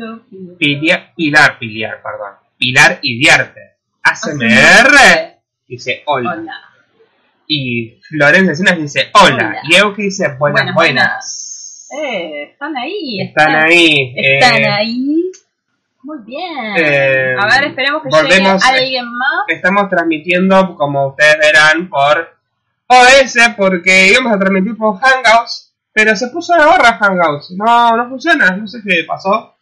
Solo pido. Pilia- Pilar, Pilar, perdón. Pilar Idiarte. ASMR dice hola. Hola. Y Florencia Encinas dice hola. Hola. Y Euki dice buenas, Buenas, buenas. Eh, están ahí. Están ahí. Están eh, ahí. Muy bien. eh, a ver, esperemos que volvemos- llegue alguien más. Estamos transmitiendo, como ustedes verán, por OS, porque íbamos a transmitir por Hangouts, pero se puso la barra Hangouts. No, no funciona, no sé qué pasó.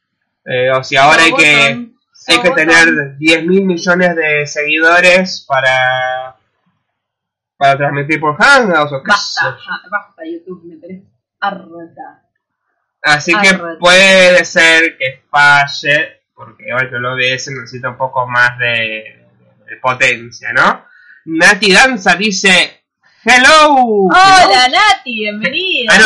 Eh, o si ahora hay que, hay que tener 10 mil millones de seguidores para, para transmitir por Hangouts o qué Basta, basta, YouTube, me tenés harta. Así que puede ser que falle, porque igual que el OBS necesita un poco más de, de potencia, ¿no? Nati Danza dice, hello. Hola Nati, bienvenida. Ah,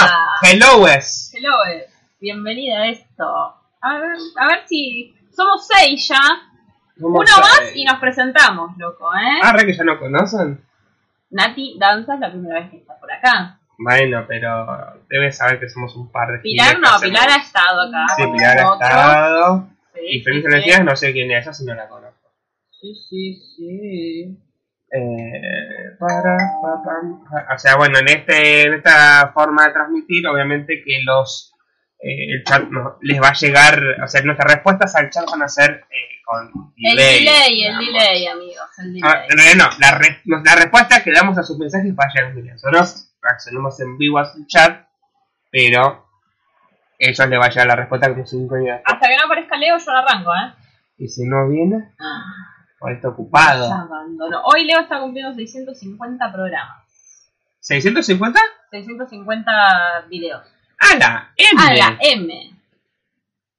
no, hello es. Hello, eh, bienvenida a esto. A ver, a ver si somos seis ya. ¿Cómo Uno más y nos presentamos, loco, ¿eh? Ah, re que ya no conocen. Nati Danza es la primera vez que está por acá. Bueno, pero debes saber que somos un par de Pilar no. Pilar ha estado acá. Sí, Pilar ha estado. Sí, Y sí, Feliz sí. Energías no sé quién es, esa sí no la conozco. Sí, sí, sí. Eh, para, pa, pam, pa. o sea, bueno, en este en esta forma de transmitir, obviamente que los eh, el chat no- les va a llegar, o sea, nuestras respuestas al chat van a ser eh, con El delay. delay, el delay, amigos, el delay. Ah, realidad no, la, re- no, la respuesta que damos a sus mensajes va a llegar Nosotros reaccionamos en vivo a su chat, pero ellos le va a llegar la respuesta como cinco días. después. Hasta que no aparezca Leo, yo no arranco, ¿eh? Y si no viene, o está ocupado. Hoy Leo está cumpliendo 650 programas. ¿650? 650 videos. ¡A la M! Ah, la M.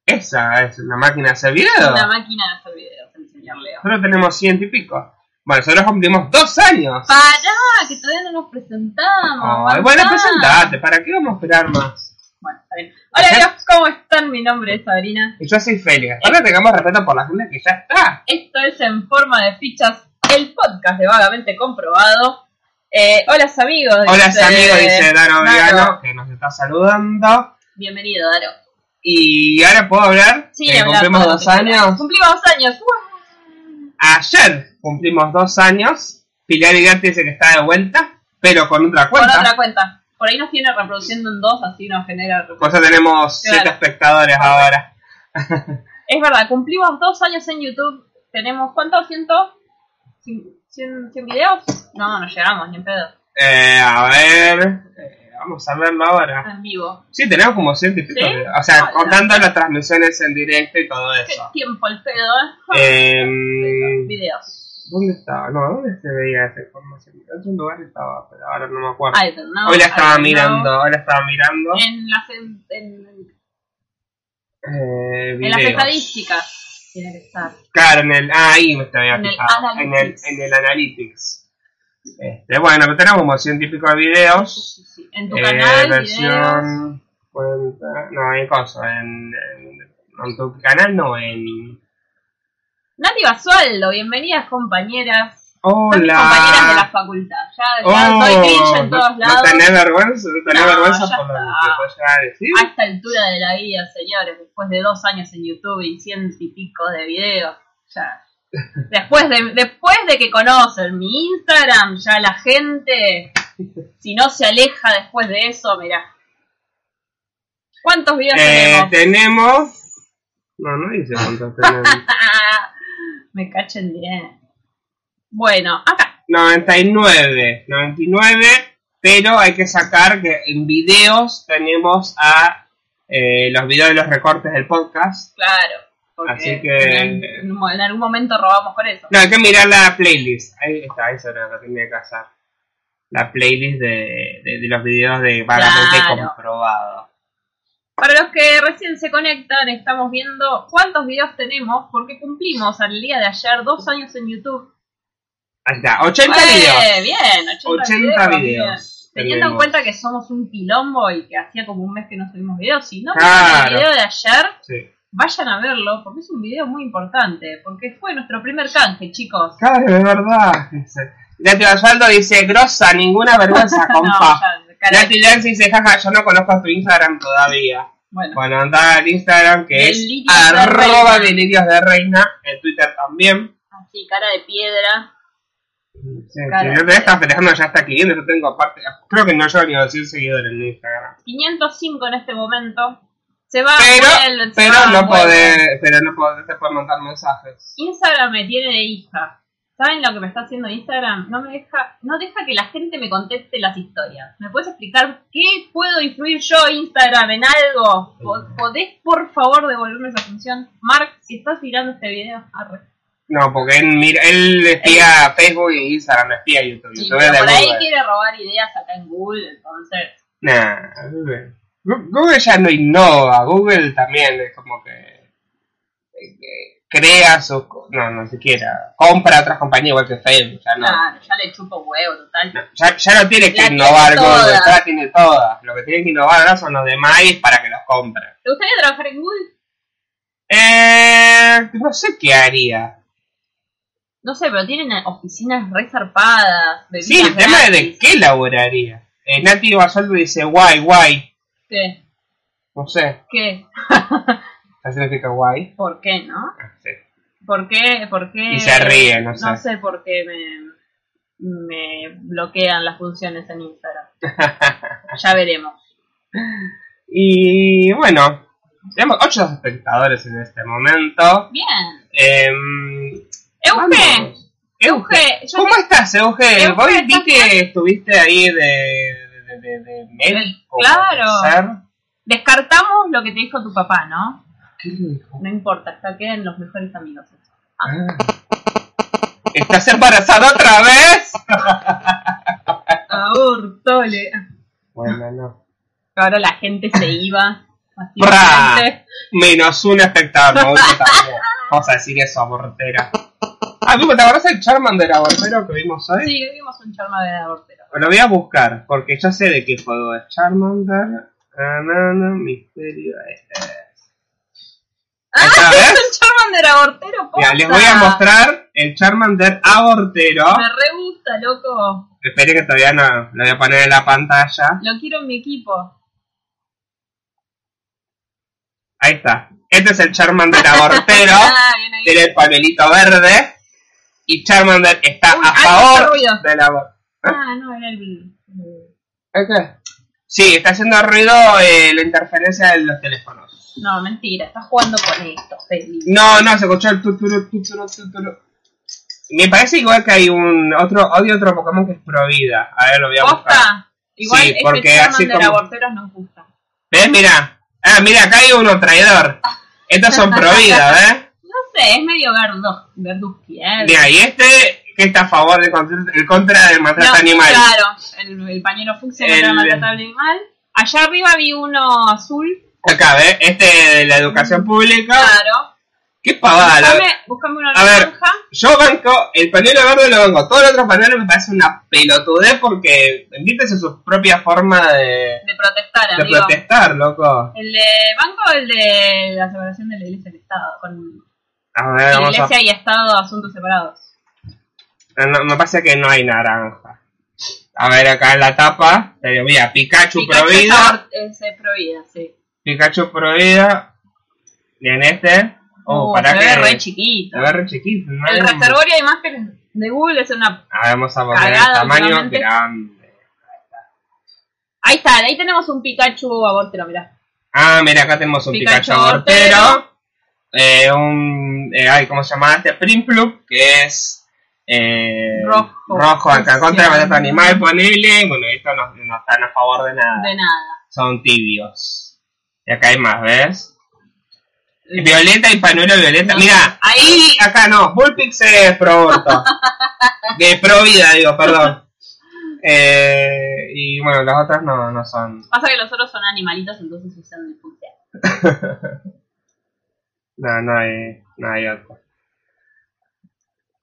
Esa es una máquina de hacer Es video. una máquina de hacer videos, el señor Leo. Nosotros tenemos ciento y pico. Bueno, nosotros cumplimos dos años. Pará, que todavía no nos presentamos. Ay, bueno, presentate, ¿para qué vamos a esperar más? Bueno, está bien. Hola. Leo, ¿cómo están? Mi nombre es Sabrina. Y yo soy Félix. Ahora tengamos respeto por la gente que ya está. Esto es En Forma de Fichas, el podcast de Vagamente Comprobado. Eh, hola, amigos. Hola, amigos, dice Dano. Vigano, que nos está saludando. Bienvenido, Daro. Y ahora puedo hablar. Sí, que hablar cumplimos dos años. Cumplimos dos años. ¡Uah! Ayer cumplimos dos años. Pilar Hidarte dice que está de vuelta, pero con otra Con cuenta. otra cuenta. Por ahí nos tiene reproduciendo en dos, así nos genera Por eso tenemos Claro. siete espectadores ahora. Es verdad, cumplimos dos años en YouTube. Tenemos, ¿cuántos? ¿Ciento? ¿Cien, cien, cien videos? No, no llegamos, ni en pedo. Eh, a ver. eh, vamos a verlo ahora. En vivo. Sí, tenemos como ciento y pico. ¿Sí? de- O sea, contando las transmisiones en directo y todo Qué eso. tiempo el pedo, ¿eh? Em, Videos. ¿Dónde estaba? No, ¿dónde se veía esa información? En otro lugar estaba, pero ahora no me acuerdo. I don't know, hoy la I estaba don't mirando, hoy la estaba mirando. En las, en, en- Eh, en las videos. estadísticas tiene que estar. Claro, en el. Ah, ahí me estaba En el fijado. En el, analytics. en el Analytics. Este, bueno, tenemos como ciento y pico de videos. Sí, sí. En tu Eh, canal, versión. Cuenta. No, en cosa. En, en, en tu canal no, en. Nati Basualdo, bienvenidas compañeras. Son mis Hola. compañeras de la facultad. Ya, ya Oh, soy cringe en todos lados. No tenés vergüenza, no tenés No, vergüenza por lo que te a decir. A esta altura de la vida, señores, después de dos años en YouTube y ciento y pico de videos, ya. Después de, después de que conocen mi Instagram, ya la gente, si no se aleja después de eso, mirá. ¿Cuántos videos Eh, tenemos? tenemos. No, no dice cuántos tenemos. Me cachen bien. Bueno, acá. 99. 99. Pero hay que sacar que en videos tenemos a eh, los videos de los recortes del podcast. Claro. Porque Así que- en, en un- en algún momento robamos con eso. No, hay que mirar la playlist. Ahí está, eso era lo que tenía que hacer. La playlist de, de, de los videos de vagamente Claro. comprobado. Para los que recién se conectan, estamos viendo cuántos videos tenemos, porque cumplimos al día de ayer dos años en YouTube. Ahí está, 80 ¡Eh! videos. Bien, 80, 80 videos. videos bien. Teniendo en cuenta que somos un quilombo y que hacía como un mes que no subimos videos, si no Claro. el video de ayer, Sí. vayan a verlo, porque es un video muy importante, porque fue nuestro primer canje, chicos. Claro, es verdad. Nati Osvaldo dice, grosa, ninguna vergüenza, No, compa. cara- Nati Lance dice, jaja, yo no conozco tu Instagram todavía. Bueno, Bueno, anda al Instagram que es Delirios de arroba delirios de reina, en Twitter también. así, cara de piedra. Sí, Claro. si yo te estás festejando ya está 500, yo tengo aparte, creo que no llego ni a decir seguidores en Instagram. 505 en este momento. Se va, Pero, vuelve, se pero va, no vuelve. podés, pero no podés, te pueden mandar mensajes. Instagram me tiene de hija. ¿Saben lo que me está haciendo Instagram? No me deja, no deja que la gente me conteste las historias. ¿Me puedes explicar qué puedo influir yo Instagram en algo? Po- ¿Podés por favor devolverme esa función? Mark, si estás mirando este video, arre. No, porque él, mira, él espía Facebook y Instagram, no espía YouTube. Sí, YouTube pero es de por ahí quiere robar ideas acá en Google, entonces. Nah, Google. Google ya no innova, Google también es como que, que crea sus... No, no siquiera. Compra otras compañías igual que Facebook, ya no. Claro, ya le chupo huevo, total. No, ya, ya no tiene que La innovar tiene Google, todas. ya la tiene todas. Lo que tiene que innovar ahora son los demás para que los compren. ¿Te gustaría trabajar en Google? Eh, no sé qué haría. No sé, pero tienen oficinas re zarpadas. Sí, el tema es de gratis. qué laboraría. Eh, Nati Basaldo dice guay, guay. ¿Qué? No sé, ¿Qué? ¿qué significa guay? ¿Por qué, no? Ah, sí. ¿Por qué? ¿Por qué? Y se ríe, no sé. No sé por qué me, me bloquean las funciones en Instagram. ya veremos. Y bueno, tenemos 8 espectadores en este momento. Bien. Eh, Euge. Euge, yo ¿Cómo estás, Euge? Euge, Vos vi ¿estás que estuviste ahí de, de, de, de médico. Claro. ser. descartamos lo que te dijo tu papá, ¿no? ¿Qué le dijo? No importa, hasta quedan los mejores amigos. Ah. ¿Estás embarazada otra vez? Abortole. Bueno, no. Ahora la gente se iba. Bra. masivamente. Menos un también. Vamos a decir eso, abortera. Ah, ¿tú ¿te acuerdas del Charmander abortero que vimos hoy? Sí, vimos un charma de abortero. Lo voy a buscar, porque ya sé de qué juego es. Charmander, Anana, Misterio, este es. Ahí está, ¡Ah! Es un Charmander abortero, Mira, les voy a mostrar el Charmander abortero. Me re gusta, loco. Espere que todavía no lo voy a poner en la pantalla. Lo quiero en mi equipo. Ahí está. Este es el Charmander abortero. Ah. Tiene el papelito verde. Y Charmander está Uy, a favor del aborto. Ah, no, era el. ¿Qué? Sí, está haciendo ruido eh, la interferencia de los teléfonos. No, mentira, estás jugando con esto, Feli. No, no, se escuchó el tuturu, tuturu, tuturu. Me parece igual que hay un otro, odio otro Pokémon que es Provida. A ver, lo voy a buscar. Igual Sí, este porque así Charmander como- aborteros nos gusta. ¿Ves? Mira. Ah, mira, acá hay uno traidor. Estos son Provida, ¿ves? No sé, es medio verdo, verduzki, ¿eh? Mira, y este que está a favor del contra, el contra del maltrato No, animal. Claro, el, el pañuelo fucsia El- contra el maltrato animal. Allá arriba vi uno azul. Acá, ¿ves? Este de la educación pública. Claro. Qué pavada. Búscame, búscame uno A ver. naranja. Yo banco, el pañuelo verde lo banco. Todos los otros pañuelos me parece una pelotudez porque entiendes su propia forma de, De protestar, de amigo. protestar, loco. El de banco, el de la separación de la iglesia y el Estado. Con A ver, vamos a... iglesia y Estado, asuntos separados. No, me parece que no hay naranja. A ver, acá en la tapa, te digo, mira, Pikachu, Pikachu Provida, es Es prohibida, sí. Pikachu Provida, y en este, oh, para se que... ve re chiquito. Se ve re chiquito, ¿no? El reservorio de imágenes de Google es una... A ver, vamos a poner el tamaño grande. Ahí está, ahí tenemos un Pikachu abortero, mirá. Ah, mira, acá tenemos un Pikachu, Pikachu abortero. abortero. Eh, un. Eh, ay, ¿Cómo se llama este? Primplup, que es. Eh, Rojo. Rojo, acá contra Sí. maltrato animal, ponele. Bueno, estos no, no están a favor de nada. De nada. Son tibios. Y acá hay más, ¿ves? Violeta y pañuelo violeta. No, Mira, ahí- acá no. Bullpix es pro de pro vida, digo, perdón. Eh, y bueno, las otras no, no son. Pasa que los otros son animalitos, entonces usan el. No, no hay, no hay otro.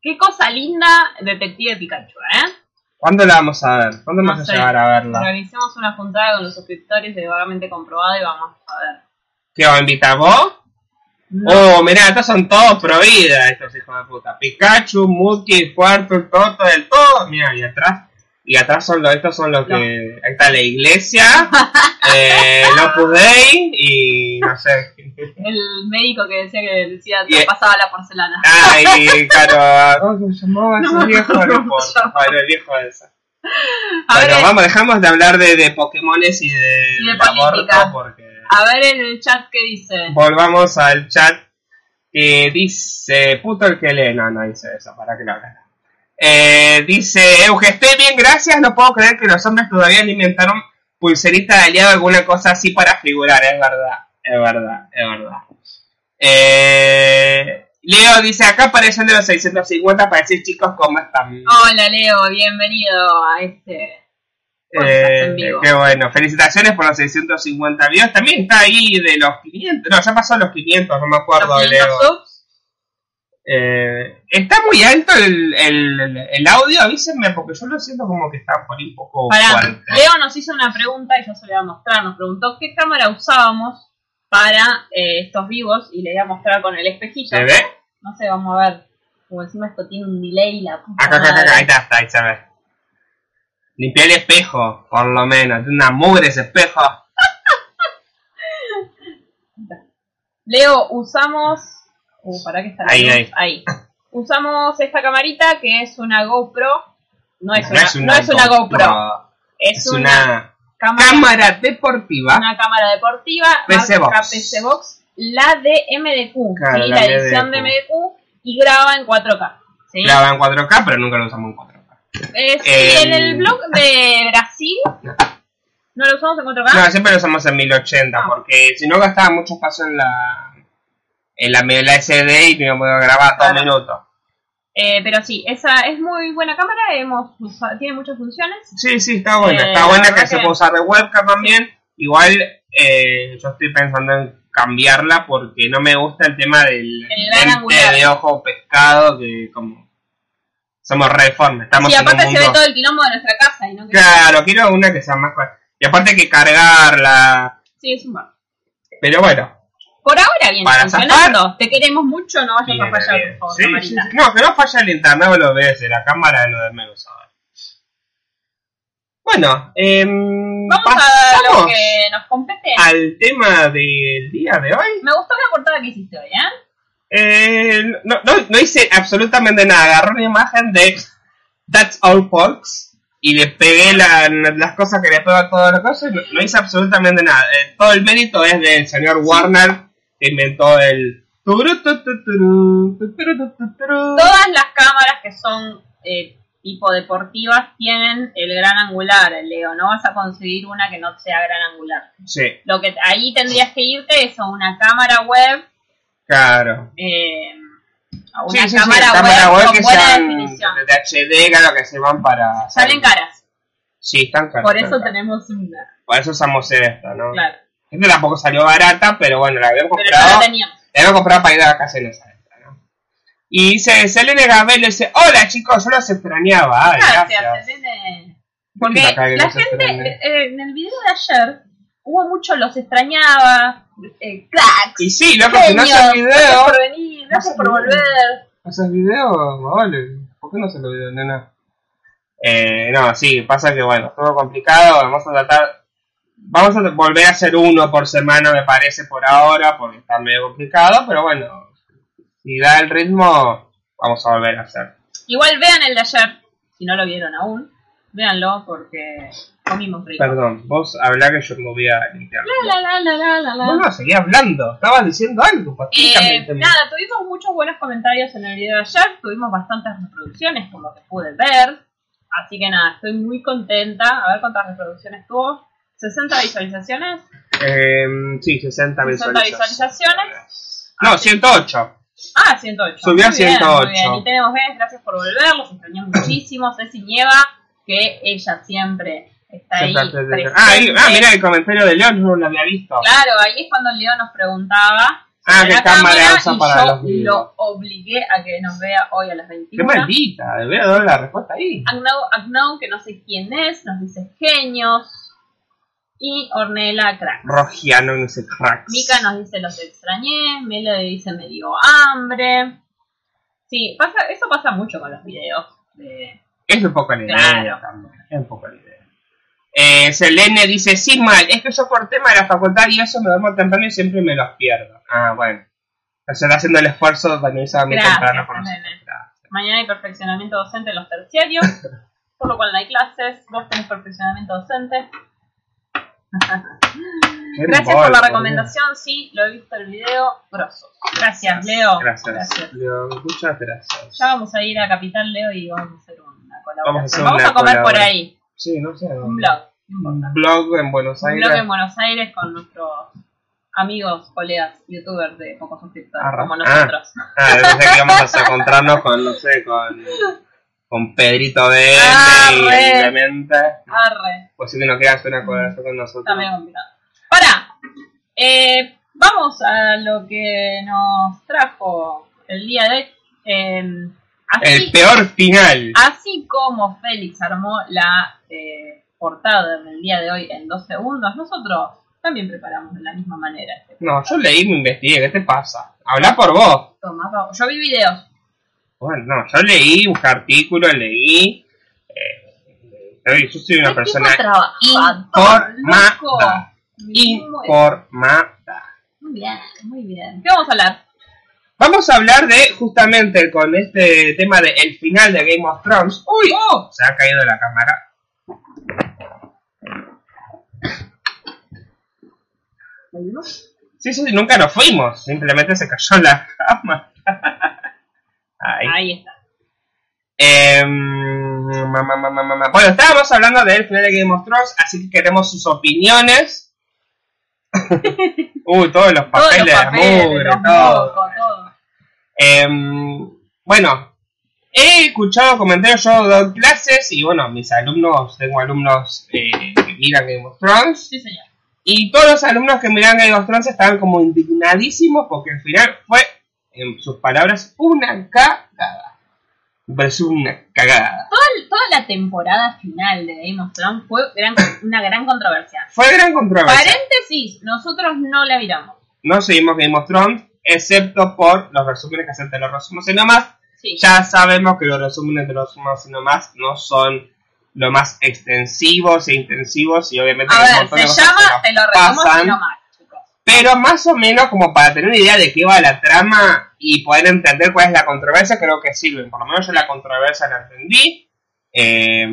Qué cosa linda, Detective Pikachu, ¿eh? ¿Cuándo la vamos a ver? ¿Cuándo No vamos sé. a llegar a verla? Organicemos una juntada con los suscriptores de Vagamente Comprobado y vamos a ver. ¿Qué va a invitar vos? No. Oh, mirá, estos son todos pro vida, estos hijos de puta. Pikachu, Muki, Cuarto, Toto, del todo. Mira, y atrás. Y atrás son los, estos son los que. Ahí está la iglesia, eh, el Opus Dei y no sé. El médico que decía que decía Y- que pasaba la porcelana. Ay, claro, ¿cómo se llamaba No ese viejo? No el viejo ese. A ver, Bueno, vamos, dejamos de hablar de, de Pokémones y de, Y de política. porque a ver en el chat qué dice. volvamos al chat dice puto el que lee. No, no dice eso, para que lo haga. Eh, dice Euge, estoy bien, gracias. No puedo creer que los hombres todavía no inventaron pulserita de aliado alguna cosa así para figurar. Es verdad, es verdad, es verdad. Eh, Leo dice acá aparecen de los 650 para decir chicos cómo están. Hola Leo, bienvenido a este Eh, qué bueno, felicitaciones por los 650 videos. También está ahí de los 500. No, ya pasó los 500, no me acuerdo, Los 500 Leo. subs. Eh, está muy alto el, el, el audio, avísenme, porque yo lo siento como que está por ahí un poco fuerte. Leo nos hizo una pregunta y yo se la voy a mostrar. Nos preguntó qué cámara usábamos para eh, estos vivos y le voy a mostrar con el espejillo. ¿Se ve? No sé, vamos a ver. Como encima esto tiene un delay, la puta Acá, acá, acá, ahí está, está, ahí se ve. Limpié el espejo, por lo menos. Una mugre ese espejo. Leo, usamos. Uh, ¿para qué está Ahí, luz? ahí. Usamos esta camarita que es una GoPro. No es, No una, es una no es una GoPro. Es, Es una, una cámara, cámara deportiva. una cámara deportiva. PC Box. PC Box. La de MDQ. Claro, ¿sí? la La, edición de MDQ. MDQ. Y graba en 4K. ¿sí? Graba en 4K, pero nunca lo usamos en 4K. Eh, sí, Eh, en el blog de Brasil. ¿No lo usamos en 4K? No, siempre lo usamos en 1080, Ah. porque si no gastaba mucho espacio en la en la, en la SD y no podía grabar todo Claro. minutos. Eh, pero sí, esa es muy buena cámara. Hemos usado- tiene muchas funciones. Sí, sí, está buena. Eh, está buena que se puede usar de webcam también. Igual eh, yo estoy pensando en cambiarla porque no me gusta el tema del El lente de ojo pescado que como somos reformes, estamos Sí, en un aparte se mundo... ve todo el quilombo de nuestra casa. Y no Claro, quiero una que sea más... Y aparte hay que cargarla... Sí, es un bar. Pero bueno, Por ahora viene Para funcionando. Te queremos mucho, no vayas a fallar, bien. por favor, Sí, camarita. sí, sí. No, que no falla el internet o lo ves, la cámara lo de menos. Bueno, em, Vamos a lo que nos compete. al tema del día de hoy. Me gustó la portada que hiciste hoy, ¿eh? Eh, no, no, no hice absolutamente nada, agarré una imagen de That's All Folks y le pegué la- las cosas que le pego a todas las cosas no, no hice absolutamente nada. Eh, todo el mérito es del señor Warner que inventó el... Todas las cámaras que son eh, tipo deportivas tienen el gran angular, Leo. No vas a conseguir una que no sea gran angular. Sí, Lo que ahí tendrías que irte es a una cámara web, claro. eh, a una Sí, sí, sí, cámara, cámara web, web con que buena sean definición. de HD, claro, que se van para... Salen caras, Sí, están caras. por eso caras. tenemos una. Por eso usamos esta, ¿no? Claro, Esta tampoco salió barata, pero bueno, la habíamos pero comprado. la teníamos. La habíamos comprado para ir a vacaciones a esta, ¿no? Y dice, Selene Gabel dice, hola chicos, yo los extrañaba. Ay, Gracias, gracias. Selene. Porque la nos gente, extrañe. eh, en el video de ayer, hubo mucho los extrañaba, eh, cracks, Y sí, loco, si no haces gracias video, por venir, gracias por video. volver. ¿haces video? Vale, ¿por qué no haces los videos, nena? Eh, no, sí, pasa que bueno, todo complicado, vamos a tratar, vamos a volver a hacer uno por semana me parece por ahora, porque está medio complicado, pero bueno, si da el ritmo, vamos a volver a hacer. Igual vean el de ayer, si no lo vieron aún, véanlo porque comimos rico. Perdón, vos hablá que yo me voy a limpiar. La, la, la, la, la, la. No, no, seguí hablando, estabas diciendo algo, ¿por qué Eh, nada, tuvimos muchos buenos comentarios en el video de ayer, tuvimos bastantes reproducciones, como que pude ver. Así que nada, estoy muy contenta. A ver cuántas reproducciones tuvo. 60 visualizaciones. Eh, sí, 60 60 visualizaciones. visualizaciones. No, 108. Ah, 108. Subió a Muy bien, 108. muy bien. Y tenemos ves, gracias por volver, los extrañamos muchísimo. Ceci Nieva, que ella siempre está ahí. Ah, ahí, ah, mira el comentario de León, no lo había visto. Claro, ahí es cuando Leo nos preguntaba. Ah, qué cámara usa y para yo los videos. lo obligué a que nos vea hoy a las Qué 21. maldita, debería dar la respuesta ahí. Agnou, Agnou, que no sé quién es, nos dice genios. Y Ornella Crack. Rogiano, no sé, cracks. Mika nos dice los extrañé. Melody dice me dio hambre. Sí, pasa, eso pasa mucho con los videos. de- Es un poco la idea Claro. también. Es un poco la idea. Eh, Selene dice, sí, mal, es que yo por tema de la facultad y eso me duermo temprano y siempre me los pierdo. Ah, bueno. O sea, haciendo el esfuerzo de venirse muy Gracias, temprano por. Gracias. Mañana hay perfeccionamiento docente en los terciarios, por lo cual no hay clases. Vos tenés perfeccionamiento docente. Gracias por la recomendación, sí, lo he visto el video, grosso. Gracias, Leo. Gracias. Leo, muchas gracias. Ya vamos a ir a Capital Leo y vamos a hacer una colaboración. Vamos a Vamos comer por ahí. Sí, no sé. Un blog. Un blog en Buenos Un Aires. blog en Buenos Aires con nuestros amigos, colegas, youtubers de pocos suscriptores, Arra. como nosotros. Ah, pensé que íbamos a encontrarnos con, no sé, con, con Pedrito de Ah, y obviamente. Arre. Pues si que no quieras hacer una colaboración con nosotros. Medio complicado. Para. Eh, vamos a lo que nos trajo el día de hoy. Eh, así, El peor final. así como Félix armó la eh, portada del día de hoy en dos segundos, nosotros también preparamos de la misma manera. este No, yo leí, me investigué, ¿qué te pasa? Habla por vos. Toma, pa- yo vi videos. Bueno, no, yo leí, busqué artículos, leí. Eh, yo- soy una ¿Qué persona informada. Informada. muy bien, muy bien. ¿Qué vamos a hablar? Vamos a hablar de, justamente con este tema de el final de Game of Thrones. ¡Uy! ¡Oh! Se ha caído la cámara. Sí, sí, nunca nos fuimos. Simplemente se cayó la cámara. Ahí. Ahí está. Em, ma, ma, ma. Bueno, estábamos hablando del final de Game of Thrones, así que queremos sus opiniones. Uy, todos los Todos papeles, los papeles, mugre, los todo. mocos, todo. Em, bueno, he escuchado comentarios, yo doy clases y bueno, mis alumnos, tengo alumnos eh, que miran Game of Thrones Sí, señor. Y todos los alumnos que miran Game of Thrones estaban como indignadísimos porque al final fue, en sus palabras, una cagada. Me pareció una cagada. Toda, toda la temporada final de Game of Thrones fue gran- una gran controversia. Fue gran controversia. Paréntesis, nosotros no la miramos. No seguimos Game of Thrones, excepto por los resúmenes que hacen de los resúmenes y nomás. Sí. Ya sabemos que los resúmenes de los resúmenes y nomás no son lo más extensivos e intensivos y obviamente A ver, de se llama, te lo pasan, chicos. Pero más o menos como para tener una idea de qué va la trama y poder entender cuál es la controversia, creo que sirven. Por lo menos yo la controversia la entendí. Eh,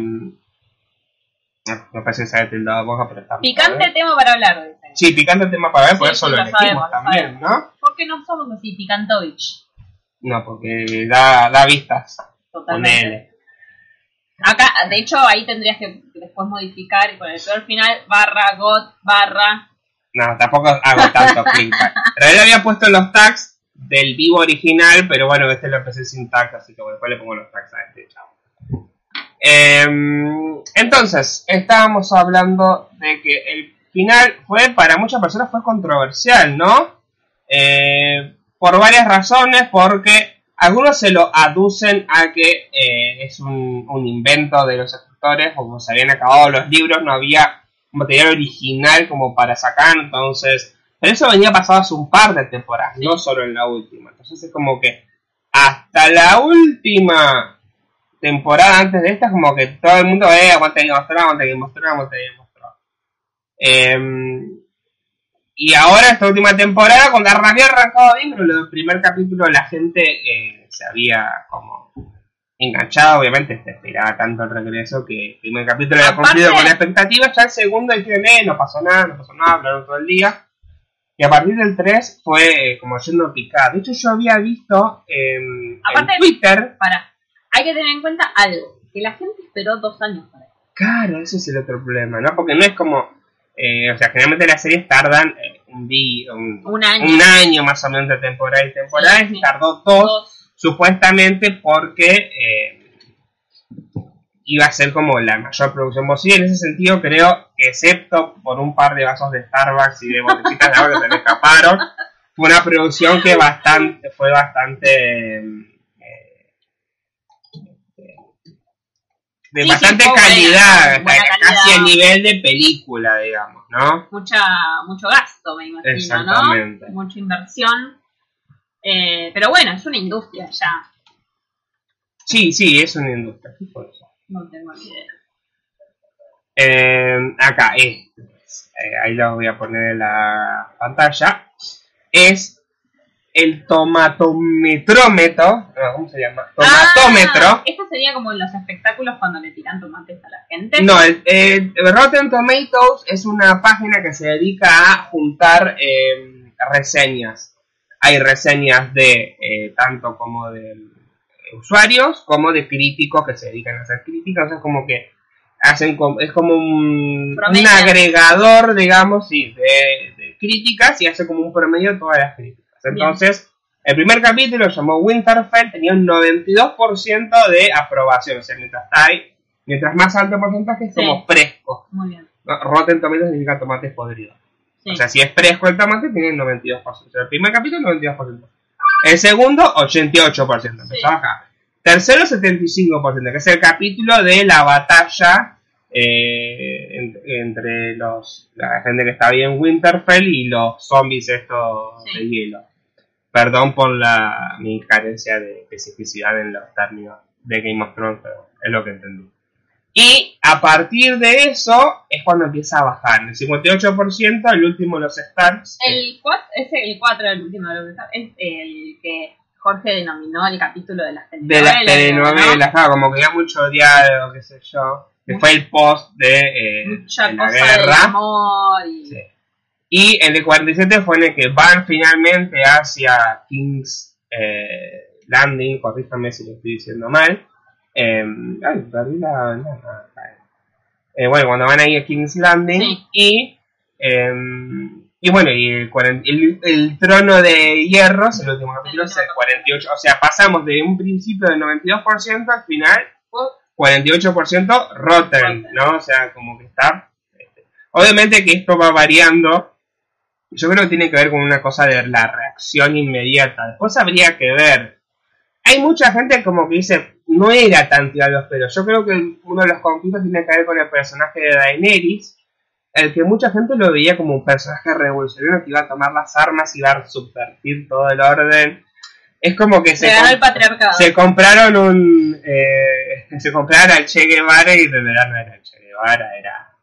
no, parece que se haya tildado boca, pero está Picante tema para hablar, dice. Sí, picante tema para ver, por Sí, eso sí, lo lo elegimos sabemos, lo también, ¿no? ¿Por qué no somos así, Picantovich? No, porque da, da vistas. Con Totalmente. Acá, de hecho, ahí tendrías que después modificar y poner el peor final, barra, got, barra. No, tampoco hago tanto clickbait. En realidad había puesto los tags del vivo original, pero bueno, este lo empecé sin tags, así que bueno, después le pongo los tags a este, chao. Em, entonces, estábamos hablando de que el final fue, para muchas personas fue controversial, ¿no? Eh, por varias razones, porque algunos se lo aducen a que eh, es un, un invento de los escritores, como se habían acabado los libros, no había material original como para sacar, entonces... Pero eso venía pasado hace un par de temporadas, no solo en la última. Entonces es como que hasta la última temporada antes de esta, como que todo el mundo, eh, aguanta Game of Thrones, aguanta Game of Thrones, aguanta Game of Thrones. Y ahora, esta última temporada, cuando había arrancado bien, pero el primer capítulo la gente eh, se había como enganchado, obviamente se esperaba tanto el regreso que el primer capítulo había cumplido con la expectativa, ya el segundo dijeron, eh, no pasó nada, no pasó nada, hablaron todo el día. Y a partir del 3 fue eh, como yendo picado. De hecho, yo había visto Aparte- en Twitter Para. Hay que tener en cuenta algo, que la gente esperó dos años para. Claro, ese es el otro problema, ¿no? Porque no es como, eh, o sea, generalmente las series tardan eh, un día, un, Un año. un año más o menos de temporada y temporada, Sí, y sí. tardó dos, Dos. supuestamente porque eh, iba a ser como la mayor producción posible. En ese sentido, creo que excepto por un par de vasos de Starbucks y de botellitas de agua que se me escaparon, fue una producción que bastante, fue bastante... eh, de Sí, bastante calidad, buena casi calidad. a nivel de película, digamos, ¿no? Mucha, mucho gasto, me imagino. ¿no? Mucha inversión. Eh, pero bueno, es una industria ya. Sí, sí, es una industria. No tengo ni idea. Eh, acá, este. Eh, ahí lo voy a poner en la pantalla. Es el tomatometrómetro. no, ¿Cómo se llama? Tomatómetro. Ah, esto sería como en los espectáculos cuando le tiran tomates a la gente. No, el, el Rotten Tomatoes es una página que se dedica a juntar eh, reseñas. Hay reseñas de eh, tanto como de usuarios como de críticos que se dedican a hacer críticas. O sea, como que hacen como, es como un, agregador, digamos, sí, de, de críticas y hace como un promedio de todas las críticas. Entonces, el primer capítulo llamó Winterfell, tenía un 92% de aprobación. O sea, mientras está ahí, mientras más alto porcentaje es Sí. como fresco. Muy bien. Rotten Tomatoes significa tomate podrido. Sí. O sea, si es fresco el tomate, tiene el 92%. O sea, el primer capítulo, 92%. El segundo, 88%. Empezó Sí. acá. Tercero, 75%, que es el capítulo de la batalla eh, en- entre los la gente que está ahí en Winterfell y los zombies estos Sí. de hielo. Perdón por la mi carencia de especificidad en los términos de Game of Thrones, pero es lo que entendí. Y a partir de eso es cuando empieza a bajar. El 58%, el último los Starks. El 4, es el 4 el último de los está- es el que Jorge denominó el capítulo de las de telenovelas. las telenovelas, claro, como que había mucho diálogo, qué sé yo. Que fue el post de, eh, de la de guerra. y... Sí. Y el de 47 fue en el que van finalmente hacia King's eh, Landing, corríjame si lo estoy diciendo mal. Eh, ay, perdí la... la- la- eh, bueno, cuando van ahí a King's Landing Sí. y... eh, y bueno, y el, el, el trono de hierro, el último capítulo, es el 48. O sea, pasamos de un principio del 92% al final, 48% rotten, ¿no? O sea, como que está... este, Obviamente que esto va variando. Yo creo que tiene que ver con una cosa de la reacción inmediata. Después habría que ver. Hay mucha gente como que dice, no era tan tirado los pelos. Yo creo que uno de los conflictos tiene que ver con el personaje de Daenerys, el que mucha gente lo veía como un personaje revolucionario que iba a tomar las armas y iba a subvertir todo el orden. Es como que se, com- el patriarcado. se compraron un... eh, se compraron al Che Guevara y de verdad no era el Che Guevara, era...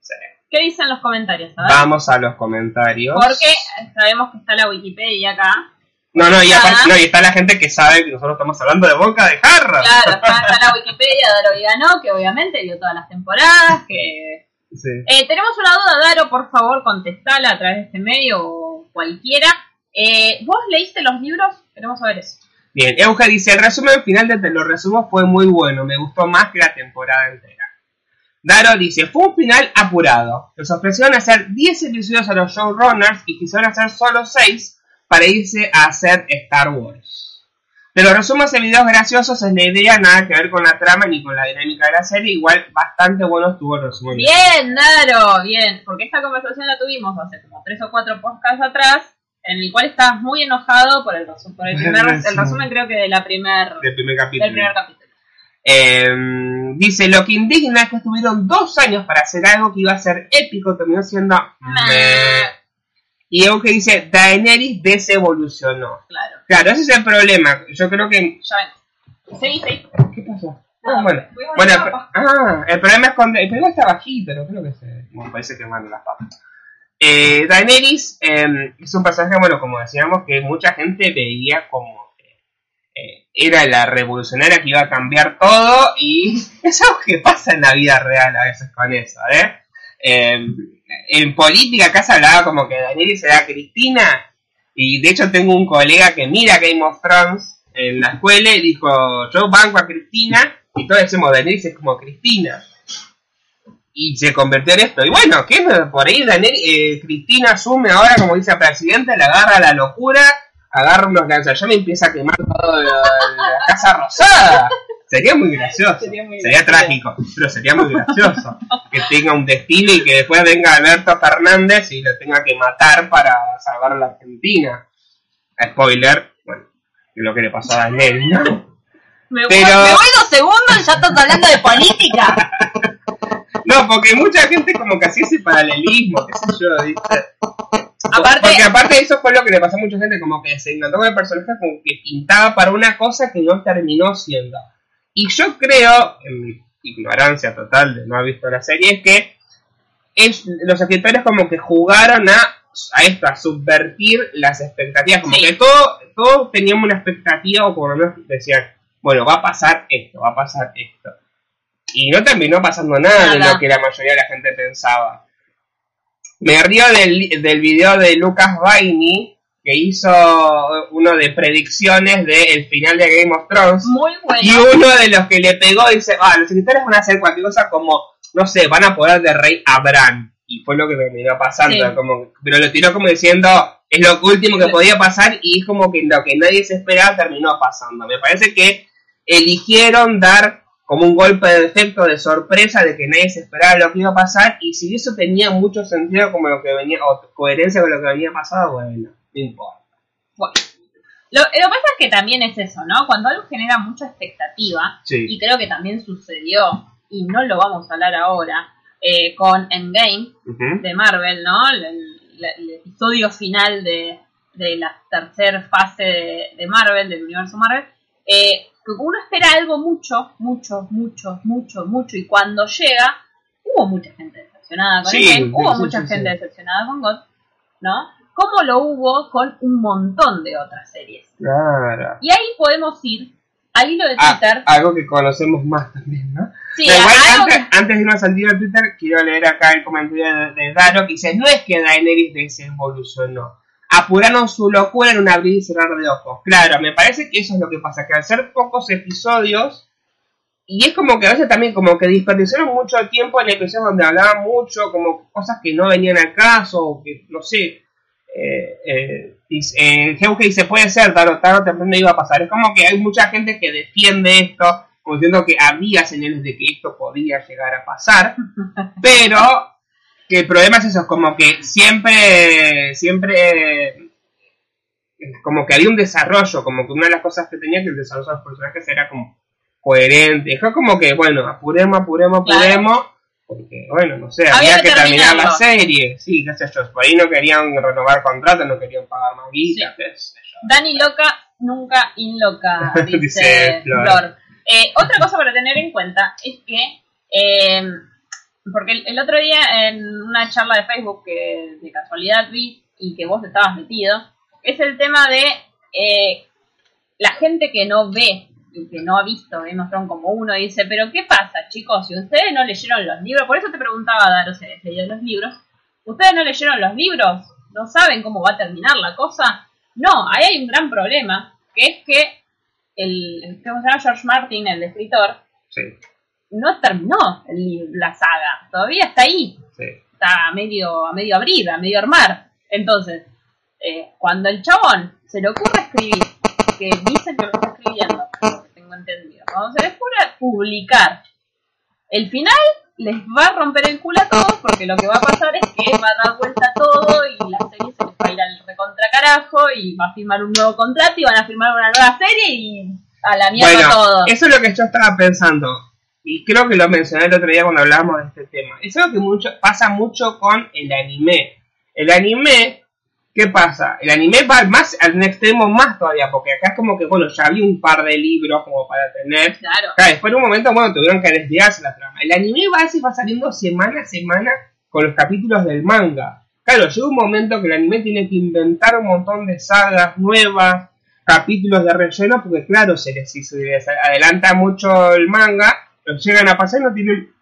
Sé. ¿Qué dicen los comentarios? A ver. Vamos a los comentarios. Porque sabemos que está la Wikipedia acá. No, no, y, aparte, no, y está la gente que sabe que nosotros estamos hablando de boca de jarra. Claro, está, está la Wikipedia, Daro Vigano, que obviamente vio todas las temporadas, que... Sí. Eh, tenemos una duda, Daro, por favor, contestala a través de este medio o cualquiera. Eh, ¿Vos leíste los libros? Queremos saber eso. Bien, Euge dice, el resumen final de Te lo resumo fue muy bueno, me gustó más que la temporada entera. Daro dice, fue un final apurado. Les ofrecieron hacer 10 episodios a los showrunners y quisieron hacer solo 6 para irse a hacer Star Wars. Te lo resumo en videos graciosos, es la idea, nada que ver con la trama ni con la dinámica de la serie, igual bastante bueno estuvo el resumen. Bien, Daro, bien. Porque esta conversación la tuvimos hace como tres o cuatro podcasts atrás, en el cual estabas muy enojado por el, resu- por el, primer, el Sí. resumen, creo que de la primer, Del primer capítulo. del primer capítulo. Eh, dice, lo que indigna es que estuvieron dos años para hacer algo que iba a ser épico, terminó siendo... meh. Y Euge dice, Daenerys desevolucionó. Claro, Claro, ese es el problema. Yo creo que... ya seguí. ¿Qué pasó? Ah, bueno, bueno el, ah, el problema es con... El problema está bajito, no creo que se... Bueno, parece que van las papas. Eh, Daenerys eh, es un personaje, bueno, como decíamos, que mucha gente veía como... eh, era la revolucionaria que iba a cambiar todo y es algo que pasa en la vida real a veces con eso, ¿eh? Eh, en política acá se hablaba como que Daenerys era Cristina y de hecho tengo un colega que mira Game of Thrones en la escuela y dijo yo banco a Cristina y todos decimos Daenerys es como Cristina y se convirtió en esto y bueno, ¿qué? por ahí Daenerys, eh, Cristina asume ahora como vicepresidenta, le agarra la locura agarra unos lanzallamas y empieza a quemar toda la, la Casa Rosada sería muy gracioso Sería muy sería gracioso. trágico pero sería muy gracioso que tenga un destino y que después venga Alberto Fernández y lo tenga que matar para salvar a la Argentina. Spoiler, bueno, es lo que le pasó a Daniel, ¿no? Me, Pero- voy, me voy dos segundos y ya estás hablando de política. No, porque mucha gente como que hacía ese paralelismo, qué sé yo, ¿viste? Aparte- Porque aparte eso fue lo que le pasó a mucha gente, como que se notó que el personaje como que pintaba para una cosa que no terminó siendo. Y yo creo, en mi ignorancia total de no haber visto la serie, es que es, los escritores como que jugaron a, a esto, a subvertir las expectativas, como Sí. que todo, todos teníamos una expectativa o por lo menos decían, bueno, va a pasar esto, va a pasar esto. Y no terminó pasando nada, de lo que la mayoría de la gente pensaba. Me río del, del video de Lucas Vaini, que hizo uno de predicciones del final de Game of Thrones. Muy bueno. Y uno de los que le pegó dice, ah, los escritores van a hacer cualquier cosa como, no sé, van a poder de rey Abraham. Y fue lo que terminó pasando. Sí. Como, pero lo tiró como diciendo, es lo último que podía pasar y es como que lo que nadie se esperaba terminó pasando. Me parece que eligieron dar como un golpe de efecto de sorpresa de que nadie se esperaba lo que iba a pasar y si eso tenía mucho sentido como lo que venía, o coherencia con lo que venía pasado, bueno, no importa. Bueno. Lo, que pasa es que también es eso, ¿no? Cuando algo genera mucha expectativa, Sí. y creo que también sucedió, y no lo vamos a hablar ahora, eh, con Endgame de Marvel, ¿no? El, el- el episodio final de, de la tercera fase de, de Marvel, del universo Marvel, eh, uno espera algo mucho, mucho, mucho, mucho, mucho, y cuando llega, hubo mucha gente decepcionada con Sí, Endgame, hubo sí, mucha sí, gente decepcionada con God, ¿no? Como lo hubo con un montón de otras series. Claro. Y ahí podemos ir al hilo de Ah, Twitter. algo que conocemos más también, ¿no? sí, Pero igual, antes, que- antes de irnos al tiro de Twitter, quiero leer acá el comentario de, de Daro que dice: No es que Daenerys desinvolucionó, apuraron su locura en un abrir y cerrar de ojos. Claro, me parece que eso es lo que pasa, que al ser pocos episodios, y es como que a veces también como que desperdiciaron mucho tiempo en episodios donde hablaban mucho, como cosas que no venían al caso, o que no sé. Eh, eh, dice- eh, puede ser, tarde o tarde temprano iba a pasar. Es como que hay mucha gente que defiende esto, como diciendo que había señales de que esto podía llegar a pasar, pero que el problema es eso, es como que siempre, siempre, eh, como que había un desarrollo, como que una de las cosas que tenía que el desarrollo de los personajes era como coherente. Fue como que, bueno, apuremos, apuremos, Claro. apuremos. Porque, bueno, no sé, Había había, que terminar la serie. Sí, qué sé yo. Por ahí no querían renovar contrato, no querían pagar más guita, qué sé yo. Dani loca, nunca inloca, dice, Dice Flor. Flor. Eh, otra cosa para tener en cuenta es que, eh, porque el, otro día en una charla de Facebook que de casualidad vi y que vos estabas metido, es el tema de eh, la gente que no ve y que no ha visto Game of como uno y dice, pero ¿qué pasa chicos? Si ustedes no leyeron los libros, por eso te preguntaba, Daro, si los libros, ¿ustedes no leyeron los libros? ¿No saben cómo va a terminar la cosa? No, ahí hay un gran problema, que es que el, ¿cómo se llama? George Martin, el escritor, no terminó el la saga, todavía está ahí, sí. está a medio, a medio abrir, a medio armar. Entonces, eh, cuando el chabón se le ocurre escribir, que dice que lo está escribiendo, por lo que tengo entendido, cuando se le ocurre publicar el final, les va a romper el culo a todos, porque lo que va a pasar es que va a dar vuelta todo y la serie se les va a ir al recontra carajo y va a firmar un nuevo contrato y van a firmar una nueva serie y a la mierda Bueno, todo. eso es lo que yo estaba pensando. Y creo que lo mencioné el otro día cuando hablábamos de este tema. Es algo que mucho, pasa mucho con el anime. El anime, ¿qué pasa? El anime va más al un extremo más todavía, porque acá es como que, bueno, ya había un par de libros como para tener. Claro. Claro, después en un momento, bueno, tuvieron que desviarse la trama. El anime va, así, va saliendo semana a semana con los capítulos del manga. Claro, llega un momento que el anime tiene que inventar un montón de sagas nuevas, capítulos de relleno, porque claro, se les, se les adelanta mucho el manga, los llegan a pasar y no tienen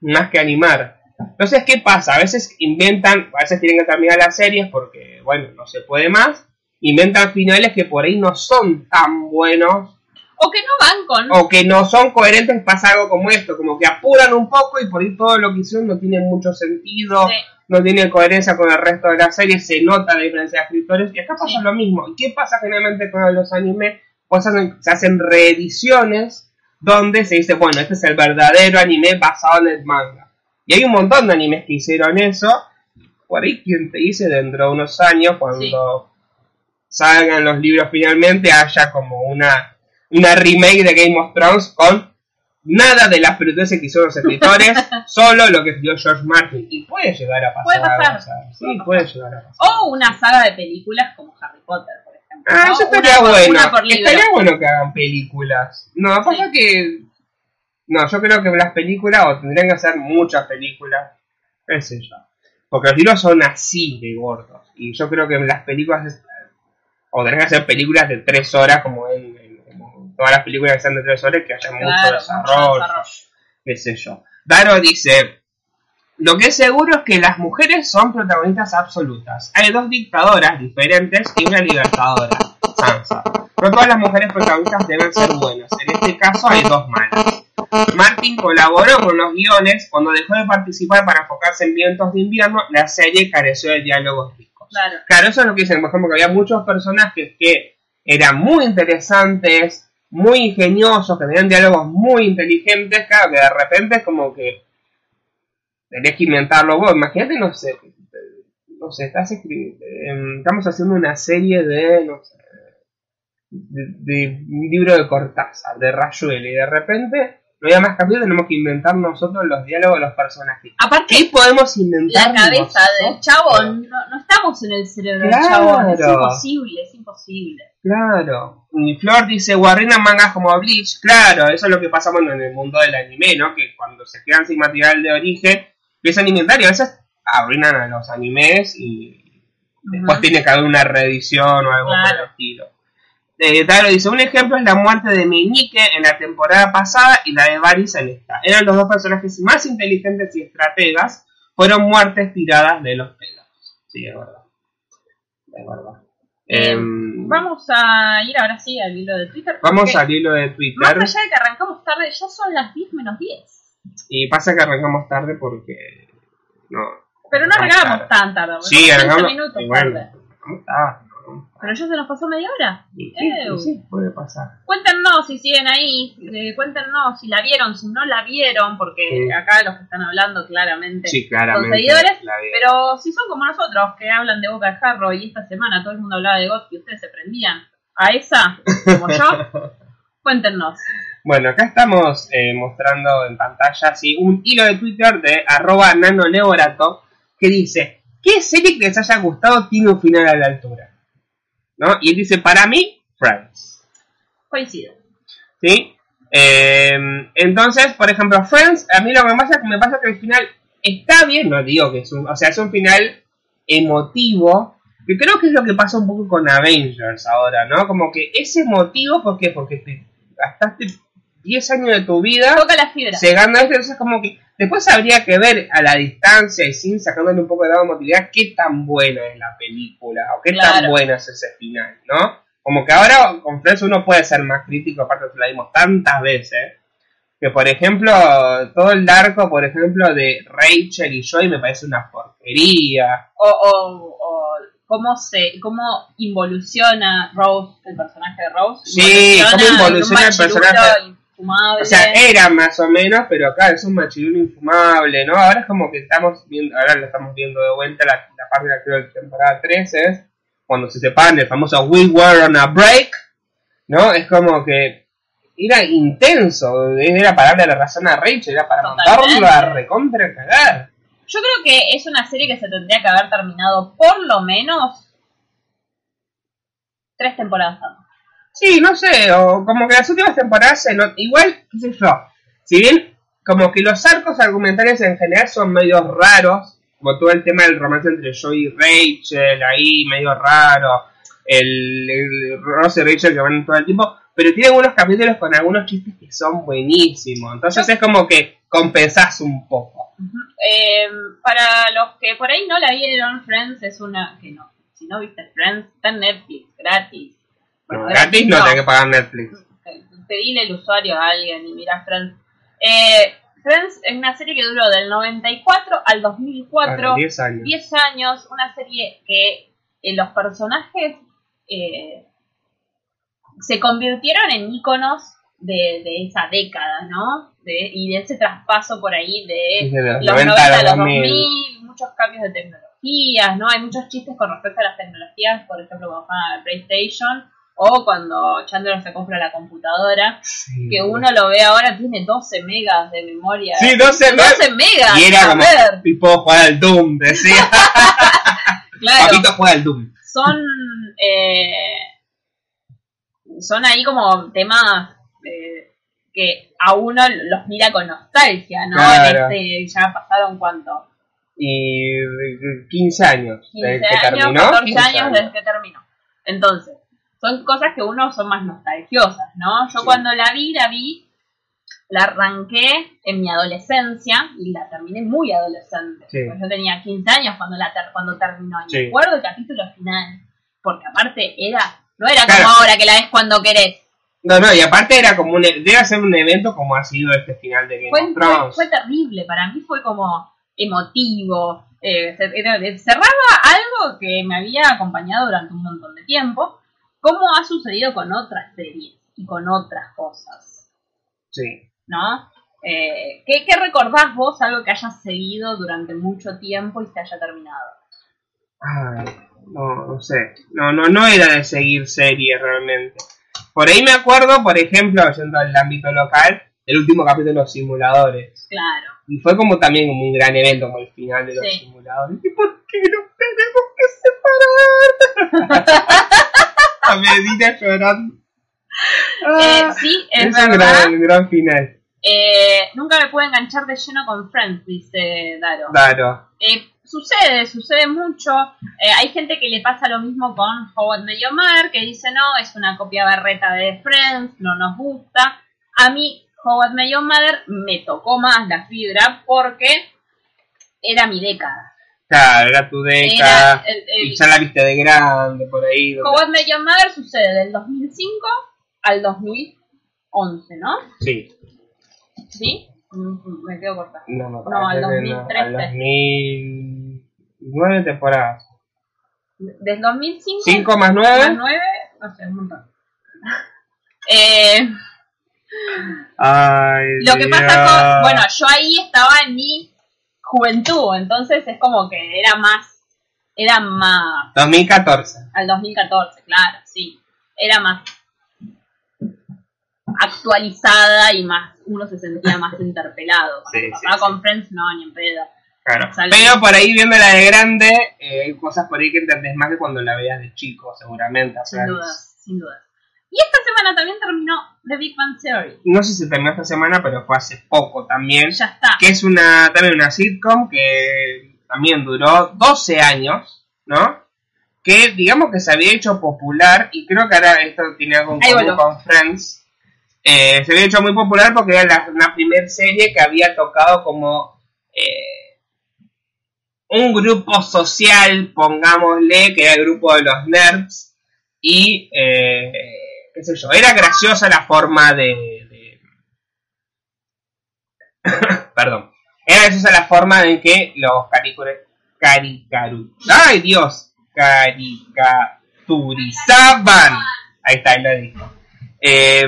más que animar. Entonces, ¿qué pasa? A veces inventan, a veces tienen que terminar las series porque, bueno, no se puede más, inventan finales que por ahí no son tan buenos O que no van con... o que no son coherentes, pasa algo como esto, como que apuran un poco y por ahí todo lo que hicieron no tiene mucho sentido, Sí. no tiene coherencia con el resto de la serie, se nota la diferencia de escritores y acá pasa Sí. lo mismo. ¿Y qué pasa generalmente con los animes? Pues se hacen reediciones donde se dice, bueno, este es el verdadero anime basado en el manga. Y hay un montón de animes que hicieron eso. Por ahí quien te dice dentro de unos años, cuando salgan los libros finalmente, haya como una, una remake de Game of Thrones con nada de las pelotudeces que hicieron los escritores, solo lo que escribió George Martin. Y puede llegar a pasar. Puede pasar. o sea, sí, Puede llegar a pasar. O una saga de películas como Harry Potter. Ah, ¿no? eso estaría bueno. una por libro. Estaría bueno que hagan películas. No, pasa que No, yo creo que las películas, o tendrían que hacer muchas películas, qué sé yo. Porque los libros son así de gordos. Y yo creo que las películas, o tendrían que hacer películas de tres horas, como en, en- como todas las películas que sean de tres horas, que haya mucho Claro, mucho desarrollo, desarrollo. qué sé yo. Daro dice, lo que es seguro es que las mujeres son protagonistas absolutas. Hay dos dictadoras diferentes y una libertadora, Sansa. No todas las mujeres protagonistas deben ser buenas. En este caso hay dos malas. Martin colaboró con los guiones. Cuando dejó de participar para enfocarse en Vientos de Invierno, la serie careció de diálogos ricos. Claro. Claro, eso es lo que dicen, por ejemplo, que había muchos personajes que eran muy interesantes, muy ingeniosos, que tenían diálogos muy inteligentes, claro, que de repente es como que tenés que inventarlo vos. Imagínate, no sé, no sé, estás em, estamos haciendo una serie de, no sé, de, de un libro de Cortázar, de Rayuela, y de repente no había más capítulos, tenemos que inventar nosotros los diálogos de los personajes. Aparte, ¿Qué podemos inventar? la cabeza del chabón, no, no estamos en el cerebro del Claro. chabón. Es imposible, es imposible. Claro. Y Flor dice, guardinan mangas como Bleach. Claro, eso es lo que pasa bueno, en el mundo del anime, ¿no? Que cuando se quedan sin material de origen, empiezan a inventar y a veces arruinan a los animes y después tiene que haber una reedición o algo por Claro. el estilo. Eh, Taro dice, un ejemplo es la muerte de Meñique en la temporada pasada y la de Varys en esta. Eran los dos personajes más inteligentes y estrategas, fueron muertes tiradas de los pelos. Sí, es verdad. Es verdad. Em, Vamos a ir ahora sí al hilo de Twitter. Vamos al hilo de Más Twitter. allá de que arrancamos tarde, ya son las 10 menos 10. Y pasa que arrancamos tarde porque. No. Pero no arrancamos tan tarde. Sí, 15 arrancamos. minutos y bueno, tarde. arrancamos tarde, ¿no? Pero ya se nos pasó media hora. Sí, sí, puede pasar. Cuéntenos si siguen ahí, eh, cuéntenos si la vieron, si no la vieron, porque Sí. acá los que están hablando claramente Sí, claramente. son seguidores, pero si son como nosotros, que hablan de Boca de Jarro y esta semana todo el mundo hablaba de GOT y ustedes se prendían a esa, como yo, cuéntenos. Bueno, acá estamos eh, mostrando en pantalla sí, un hilo de Twitter de arroba nanoleorato que dice, ¿qué serie que les haya gustado tiene un final a la altura? ¿No? Y él dice, para mí, Friends. Coincido. ¿Sí? Eh, entonces, por ejemplo, Friends, a mí lo que me pasa, me pasa que el final está bien, no digo que es un, o sea, es un final emotivo, que creo que es lo que pasa un poco con Avengers ahora, ¿no? Como que es emotivo, ¿por qué? Porque te gastaste 10 años de tu vida Toca la fibra. llegando a esto, entonces como que después habría que ver a la distancia y sin sacándole un poco de la emotividad qué tan buena es la película o qué tan buena es ese final, ¿no? Como que ahora con Friends uno puede ser más crítico, aparte que la vimos tantas veces, que por ejemplo todo el arco, por ejemplo, de Rachel y Joey me parece una porquería. O, o, o cómo se cómo involuciona Rose, el personaje de Rose. Sí, cómo en un involuciona el personaje. Infumable. O sea, era más o menos, pero acá es un machirulo infumable, ¿no? Ahora es como que estamos viendo, ahora lo estamos viendo de vuelta, la, la parte de la creo temporada 13 es cuando se separan el famoso We Were on a Break, ¿no? Es como que era intenso, era para darle la razón a Rachel, era para Totalmente. mandarlo a recontra cagar. Yo creo que es una serie que se tendría que haber terminado por lo menos tres temporadas antes. Sí, no sé, o como que las últimas temporadas se not- igual, qué sé yo, si bien como que los arcos argumentales en general son medio raros, como todo el tema del romance entre Joey y Rachel, ahí medio raro, el, el Ross y Rachel que van todo el tiempo, pero tiene algunos capítulos con algunos chistes que son buenísimos, entonces es como que compensás un poco. Eh, para los que por ahí no la vieron, Friends es una. que no. Si no viste Friends, está en Netflix, gratis. Bueno, Gratis no tenés que pagar Netflix. Pedile el usuario a alguien y mira Friends. Eh, Friends es una serie que duró del 94 al 2004. Para 10 años. 10 años, una serie que eh, los personajes eh, se convirtieron en íconos de, de esa década, ¿no? De, y de ese traspaso por ahí de Desde los los 90 90 a a los los 2000. 2000, muchos cambios de tecnologías, ¿no? Hay muchos chistes con respecto a las tecnologías, por ejemplo, cuando juegan al PlayStation o cuando Chandler se compra la computadora, Sí. que uno lo ve ahora, tiene 12 megas de memoria. Sí, 12 megas. 12 megas. Y era como, ver, y puedo jugar al Doom, decía. claro. Papito juega al Doom. son eh, son ahí como temas eh, que a uno los mira con nostalgia, ¿no? Claro. Este, ya pasaron cuánto, Y eh, 15 años 15 desde que años, terminó. 14 15 años desde que terminó. Entonces, son cosas que uno son más nostalgiosas, ¿no? Yo Sí. cuando la vi, la vi, la arranqué en mi adolescencia y la terminé muy adolescente. Sí. Pues yo tenía 15 años cuando la ter- cuando terminó. Y Sí. me acuerdo el capítulo final, porque aparte era, no era Claro. como ahora que la ves cuando querés. No, no, y aparte era como un, debe ser un evento como ha sido este final de Game Fue, of Thrones. fue terrible, para mí fue como emotivo, eh, cerraba algo que me había acompañado durante un montón de tiempo, como ha sucedido con otras series y con otras cosas, Sí. ¿no? Eh, ¿qué, ¿Qué recordás vos, algo que hayas seguido durante mucho tiempo y se haya terminado? Ay, no, no sé. No, no, no era de seguir series realmente. Por ahí me acuerdo, por ejemplo, yendo al ámbito local, el último capítulo de los simuladores. Claro. Y fue como también como un gran evento, como el final de los Sí. simuladores. ¿Y por qué nos tenemos que separar? A Medina llorando. Eh, Ah, sí, es, es un verdad. gran, gran final. Eh, nunca me pude enganchar de lleno con Friends, dice Daro. Claro. Eh, sucede, sucede mucho. Eh, hay gente que le pasa lo mismo con Howard Medio Mother, que dice, no, es una copia barreta de Friends, no nos gusta. A mí, Howard Medio Mother me tocó más la fibra porque era mi década. Claro, era tu Y ya la viste de grande por ahí. donde- Mother sucede del 2005 al 2011, ¿no? Sí. ¿Sí? Mm, Me quedo corta. No, no, No, al parece que 2013. Al 2009 temporadas. Desde 2005 5 más más 9. 9, no sé, un montón. Eh, Ay, Lo que pasa Dios. con, bueno, yo ahí estaba en mi juventud, entonces es como que era más, era más, 2014. al 2014, claro, sí, era más actualizada y más, uno se sentía más interpelado. Cuando Sí, con Friends, no, ni en pedo. Claro. Pero por ahí viéndola de grande, eh, hay cosas por ahí que entendés más que cuando la veas de chico, seguramente. o Sin duda, sin duda. Y esta semana también terminó The Big Bang Theory. No sé si terminó esta semana, pero fue hace poco también. Ya está. que es una también una sitcom que también duró 12 años, ¿no? Que digamos que se había hecho popular y creo que ahora esto tiene algo en con Friends. Eh, se había hecho muy popular porque era la- una primer serie que había tocado como eh, un grupo social, pongámosle, que era el grupo de los nerds y eh, era graciosa la forma de- perdón, era graciosa la forma en que los caricure- caricaru, ay Dios, caricaturizaban, ahí está, ahí lo dijo, Eh,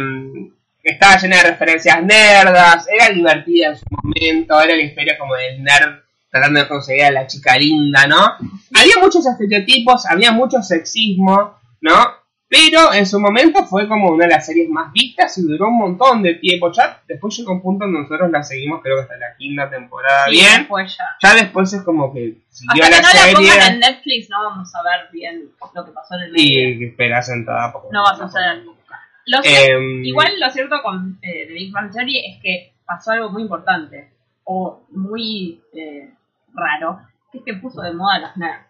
estaba llena de referencias nerdas, era divertida en su momento, era la historia como del nerd tratando de conseguir a la chica linda, ¿no? Había muchos estereotipos, había mucho sexismo, ¿no? Pero en su momento fue como una de las series más vistas y duró un montón de tiempo. Ya después llegó un punto donde nosotros la seguimos, creo que hasta la quinta temporada. Sí, bien. ya. Ya después es como que siguió Hasta que la no la serie pongan en Netflix no vamos a ver bien lo que pasó en el medio. y esperá sentada. porque No va a suceder nunca. Lo Em, Igual lo cierto con eh, The Big Bang Theory es que pasó algo muy importante o muy eh, raro, que es que puso de moda las nerds.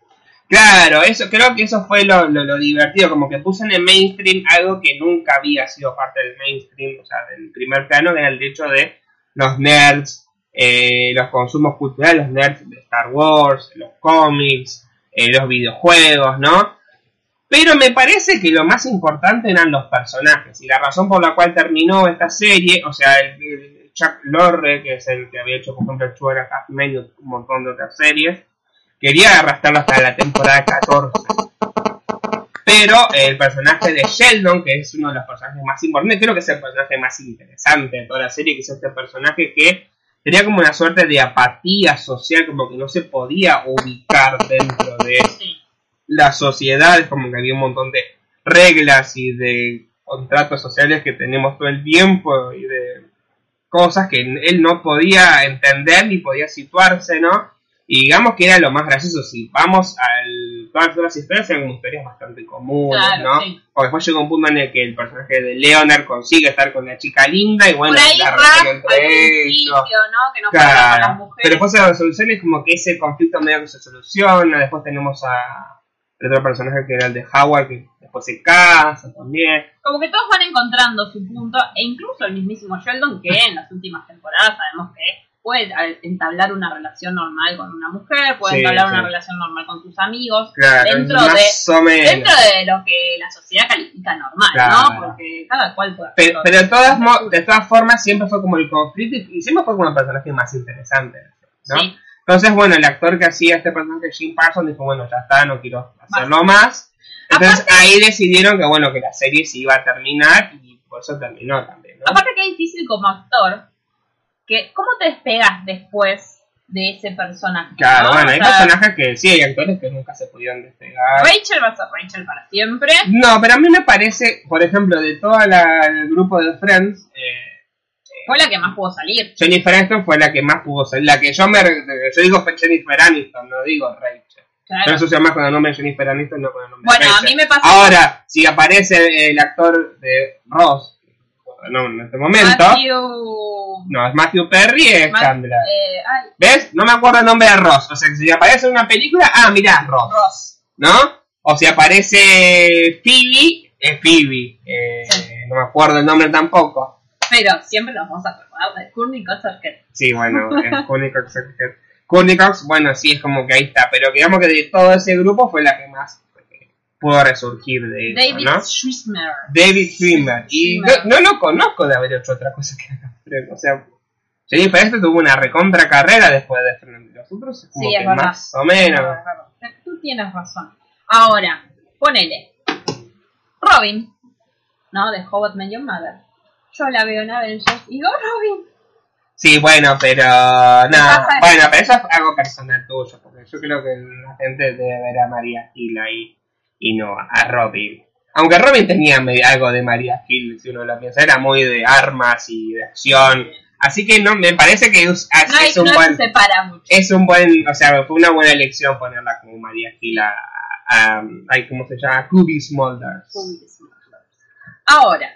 Claro, eso creo que eso fue lo, lo, lo divertido, como que puso en el mainstream algo que nunca había sido parte del mainstream, o sea, del primer plano, que era el hecho de los nerds, eh, los consumos culturales, los nerds de Star Wars, los cómics, eh, los videojuegos, ¿no? Pero me parece que lo más importante eran los personajes, y la razón por la cual terminó esta serie, o sea, el, Chuck Lorre, que es el que había hecho, por ejemplo, a Half Men y un montón de otras series, quería arrastrarlo hasta la temporada 14. Pero el personaje de Sheldon, que es uno de los personajes más importantes, creo que es el personaje más interesante de toda la serie, que es este personaje que tenía como una suerte de apatía social, como que no se podía ubicar dentro de la sociedad, como que había un montón de reglas y de contratos sociales que tenemos todo el tiempo y de cosas que él no podía entender ni podía situarse, ¿no? Y digamos que era lo más gracioso. Si vamos al todas las historias eran historias bastante comunes, Claro, ¿no? sí. Porque después llega un punto en el que el personaje de Leonard consigue estar con la chica linda y bueno, Por ahí la rap entre ellos. ¿no? Que no pasa con las Claro. mujeres. Pero después la resolución es como que ese conflicto medio que se soluciona. Después tenemos a el otro personaje que era el de Howard, que después se casa también. Como que todos van encontrando su punto, e incluso el mismísimo Sheldon, que en las últimas temporadas sabemos que puede eh, entablar una relación normal con una mujer, puede Sí, entablar sí. una relación normal con sus amigos, Claro, dentro de dentro de lo que la sociedad califica normal, Claro. ¿no? Porque cada cual puede hacer Pero, de, todas mo- de todas formas siempre fue como el conflicto y y siempre fue como el personaje más interesante. ¿no? Sí. Entonces, bueno, el actor que hacía este personaje, Jim Parsons, dijo, bueno, ya está, no quiero hacerlo más. Entonces ahí decidieron que, bueno, que la serie se iba a terminar y por eso terminó también, ¿no? Aparte que es difícil como actor, que ¿cómo te despegas después de ese personaje? Claro, ¿no? bueno, O hay sea, personajes que sí, hay actores que nunca se pudieron despegar. Rachel va a ser Rachel para siempre. No, pero a mí me parece, por ejemplo, de todo el grupo de Friends, eh, Fue la que más pudo salir. Jennifer Aniston fue la que más pudo ser. La que yo me. Yo digo fue Jennifer Aniston, no digo Rachel. Claro. Yo asocio más con el nombre de Jennifer Aniston, no con el nombre Bueno, de a Rachel. mí me pasa. Ahora, si aparece el actor de Ross, no, en este momento, Matthew. No, es Matthew Perry, es Ma- Chandler. eh, ay, ¿Ves? No me acuerdo el nombre de Ross. O sea, si aparece en una película, ah, mirá, Ross. Ross. ¿No? O si aparece Phoebe, es Phoebe. Eh, Sí. No me acuerdo el nombre tampoco. Pero siempre nos vamos a acordar de Courtney que Sí, bueno, es Courtney Cox. Courtney Cox, bueno, sí, es como que ahí está. Pero digamos que de todo ese grupo fue la que más eh, pudo resurgir de eso, David ¿no? Schwimmer. David Schwimmer. Y no, Schwimmer. no lo conozco de haber hecho otra cosa que O sea, Jennifer este tuvo una recontra carrera después de Friends. Los otros como Sí, es que verdad. más o menos. Tú tienes razón. Ahora, ponele. Robin, ¿no? De I Met Your Mother. Yo la veo en Avengers y digo, Robin. Sí, bueno, pero no, pasa? bueno, pero eso es algo personal tuyo, porque yo creo que la gente debe ver a María Gil ahí y no a Robin. Aunque Robin tenía algo de María Gil, si uno lo piensa, era muy de armas y de acción, así que no, me parece que es, es- No, es un no buen, se separa mucho. es un buen, o sea, fue una buena elección ponerla como María Gil a, a, ay, ¿cómo se llama? Cookie Smulders. Ahora,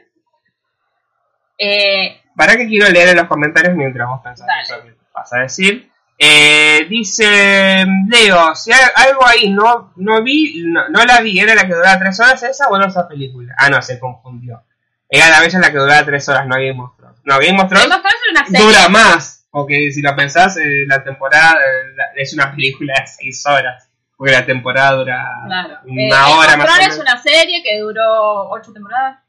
eh, ¿Para qué quiero leer en los comentarios mientras vos pensás eso que vas a decir? Eh, dice Leo, si hay algo ahí no, no vi, no, no la vi, ¿era la que duraba tres horas esa o no esa película? Ah, no, se confundió. Era la bella la que duraba tres horas, no Game of Thrones. No, Game of Thrones Game of Thrones una serie. dura más, porque si lo pensás, eh, la temporada eh, la- es una película de seis horas, porque la temporada dura Claro. una Eh, hora Game of más o Thrones es una serie que duró ocho temporadas.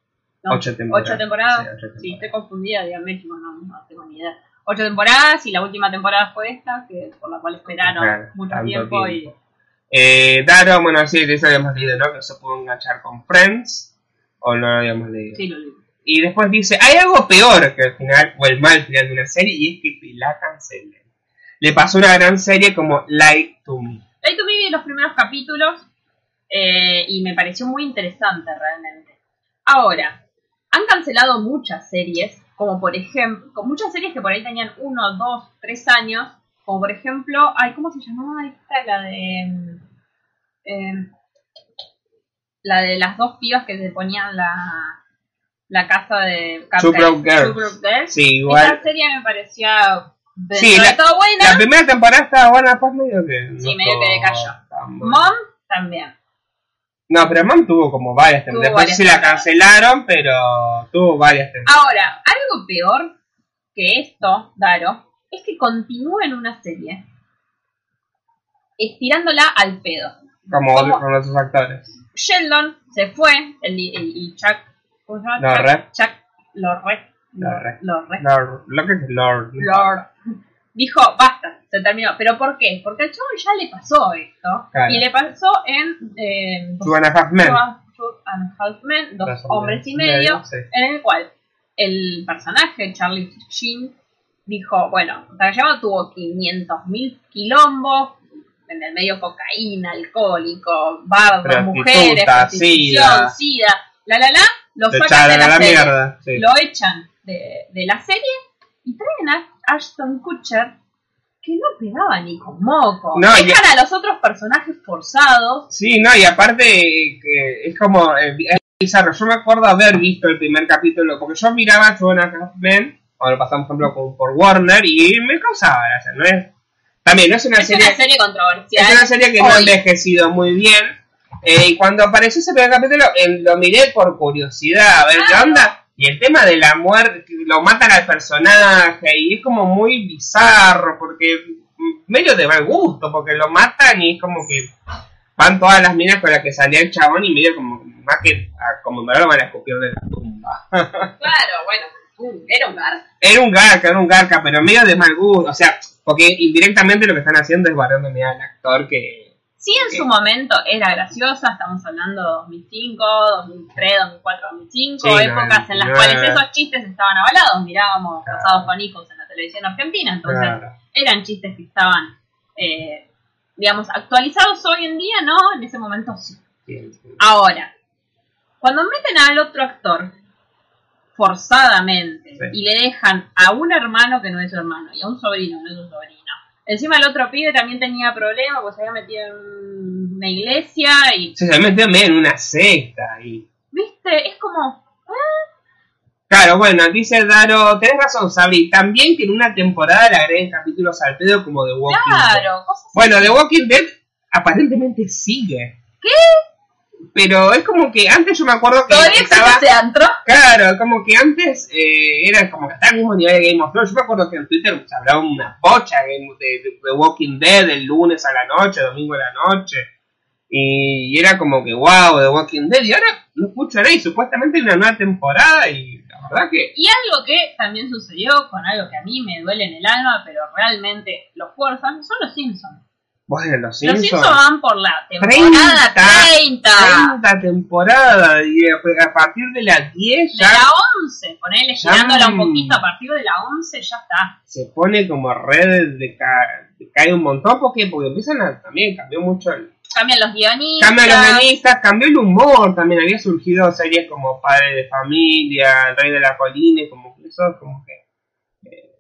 No, Ocho temporadas. Ocho temporadas. Sí, ocho Sí, temporadas. estoy confundida, diga México, no, no tengo ni idea. Ocho temporadas y la última temporada fue esta, que por la cual esperaron Claro, mucho tiempo, tiempo. Eh, Daro, bueno, sí, de eso habíamos leído, ¿no? Que se pudo enganchar con Friends, o no lo habíamos leído. y sí, lo digo. Y después dice, hay algo peor que el final, o el mal final de una serie, y es que te la cancelen. Le pasó una gran serie como Light to Me. Light to Me vi los primeros capítulos eh, y me pareció muy interesante realmente. Ahora, han cancelado muchas series, como por ejemplo, con muchas series que por ahí tenían uno, dos, tres años, como por ejemplo, ay, ¿cómo se llamaba esta? La de... em, la de las dos pibas que se ponían la, la casa de Two Broke Girls. Girls. Sí, igual. Esa serie me parecía de Sí, la- todo buena. La primera temporada estaba buena, después medio que. Sí, medio que decayó. Mom también. No, pero Mom tuvo como varias temporadas. Tuvo Después varias sí la cancelaron, pero tuvo varias temporadas. Ahora, algo peor que esto, Daro, es que continúen una serie estirándola al pedo. Como ¿Cómo? con otros actores. Sheldon se fue, el, el- y Chuck, ¿cómo se llama? Lorre. Chuck, Chuck Lorre. Lorre. Lorre. Lord, lo que es Lord. Lord. Dijo, basta, se terminó. ¿Pero por qué? Porque al chavo ya le pasó esto. Claro. Y le pasó en eh, Two and a Half Men. Two- Two and a Half Men, Dos hombres y medio, sí. en el cual el personaje, Charlie Sheen, dijo, bueno, Takayama tuvo 500.000 quilombos, en el medio cocaína, alcohólico, Prostituta, mujeres, sida. sida, la la la, lo sacan de la, serie, mierda. Sí. lo echan de, de la serie y traen a Ashton Kutcher que no pegaba ni con moco. No, y- Dejan a los otros personajes forzados. Sí, no, y aparte que es como eh, es bizarro. Yo me acuerdo haber visto el primer capítulo, porque yo miraba Two and a Men, cuando lo pasamos, por ejemplo, con- por Warner, y me causaba gracia, ¿no es? También no es una Es serie... una serie controversial. Es una serie que no ha envejecido muy bien. eh, y cuando apareció ese primer capítulo, eh, lo miré por curiosidad, a ver qué onda. Y el tema de la muerte, lo matan al personaje, y es como muy bizarro, porque medio de mal gusto, porque lo matan y es como que van todas las minas con las que salía el chabón y medio como más que a, lo van a escupir de la tumba. Claro, bueno, uh, era un gar. Era un garca, era un garca, pero medio de mal gusto, o sea, porque indirectamente lo que están haciendo es barrando al actor que Sí, en su momento era graciosa, estamos hablando 2005, 2003, 2004, 2005, Sí, no, épocas en las no. cuales esos chistes estaban avalados, mirábamos Claro. Casados con Hijos en la televisión argentina, entonces Claro. eran chistes que estaban, eh, digamos, actualizados hoy en día, ¿no? En ese momento sí. Sí, sí. Ahora, cuando meten al otro actor forzadamente y le dejan a un hermano que no es su hermano y a un sobrino que no es su sobrino, encima el otro pibe también tenía problemas porque se había metido en una iglesia y, Se metió medio en una secta y viste, es como, Claro, bueno, dice Daro, tenés razón, Sabri, también que en una temporada le agreguen capítulos al pedo como The Walking Dead. claro, cosas Bueno, The Walking Dead aparentemente sigue. ¿Qué? Pero es como que antes yo me acuerdo que Todavía existe estaba... antro. Claro, como que antes eh, era como que estaba al mismo nivel de Game of Thrones. Yo me acuerdo que en Twitter se hablaba una pocha de, de, de The Walking Dead el lunes a la noche, domingo a la noche. Y, era como que, wow, The Walking Dead. Y ahora no escucho nada y supuestamente hay una nueva temporada y la verdad que... Y algo que también sucedió con algo que a mí me duele en el alma, pero realmente lo fuerzan, son los Simpsons. Bueno, los Los Simpsons... Simpsons van por la temporada 30. 30. 30 temporada y a partir de las 10 De ya la 11, ponele girándola un mm. poquito a partir de la 11, ya está. se pone como red de, ca- de cae un montón porque porque empiezan a también cambió mucho el Cambian los guionistas. cambian los guionistas cambió el humor también había surgido series como Padre de Familia El Rey de la Colina como que eso como que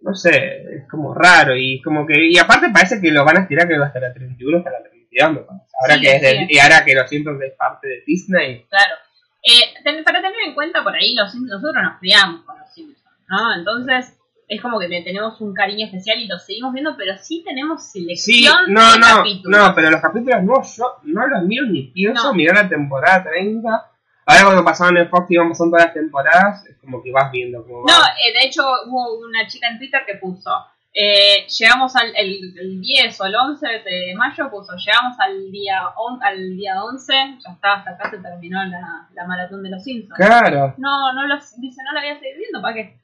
no sé es como raro y como que y aparte parece que lo van a estirar que va hasta la 31 hasta la 32 me parece. ahora Sí, que es sí. y ahora que los Simpsons es parte de Disney Claro. Eh, ten- para tener en cuenta, por ahí los Simpsons, nosotros nos criamos con los Simpsons, ¿no? Entonces, es como que le tenemos un cariño especial y lo seguimos viendo, pero sí tenemos Sí, selección no, de no, capítulos. no, pero los capítulos no, yo no los miro ni pienso No. mirar la temporada 30. Ahora cuando pasaban en Fox y iban pasando todas las temporadas, es como que vas viendo cómo va. No, eh, de hecho hubo una chica en Twitter que puso, eh, llegamos al el, el 10 o el 11 de mayo, puso, llegamos al día on- al día 11, ya está, hasta acá se terminó la, la maratón de los Simpsons. Claro, No, no los, dice, no la voy a seguir viendo, ¿para qué?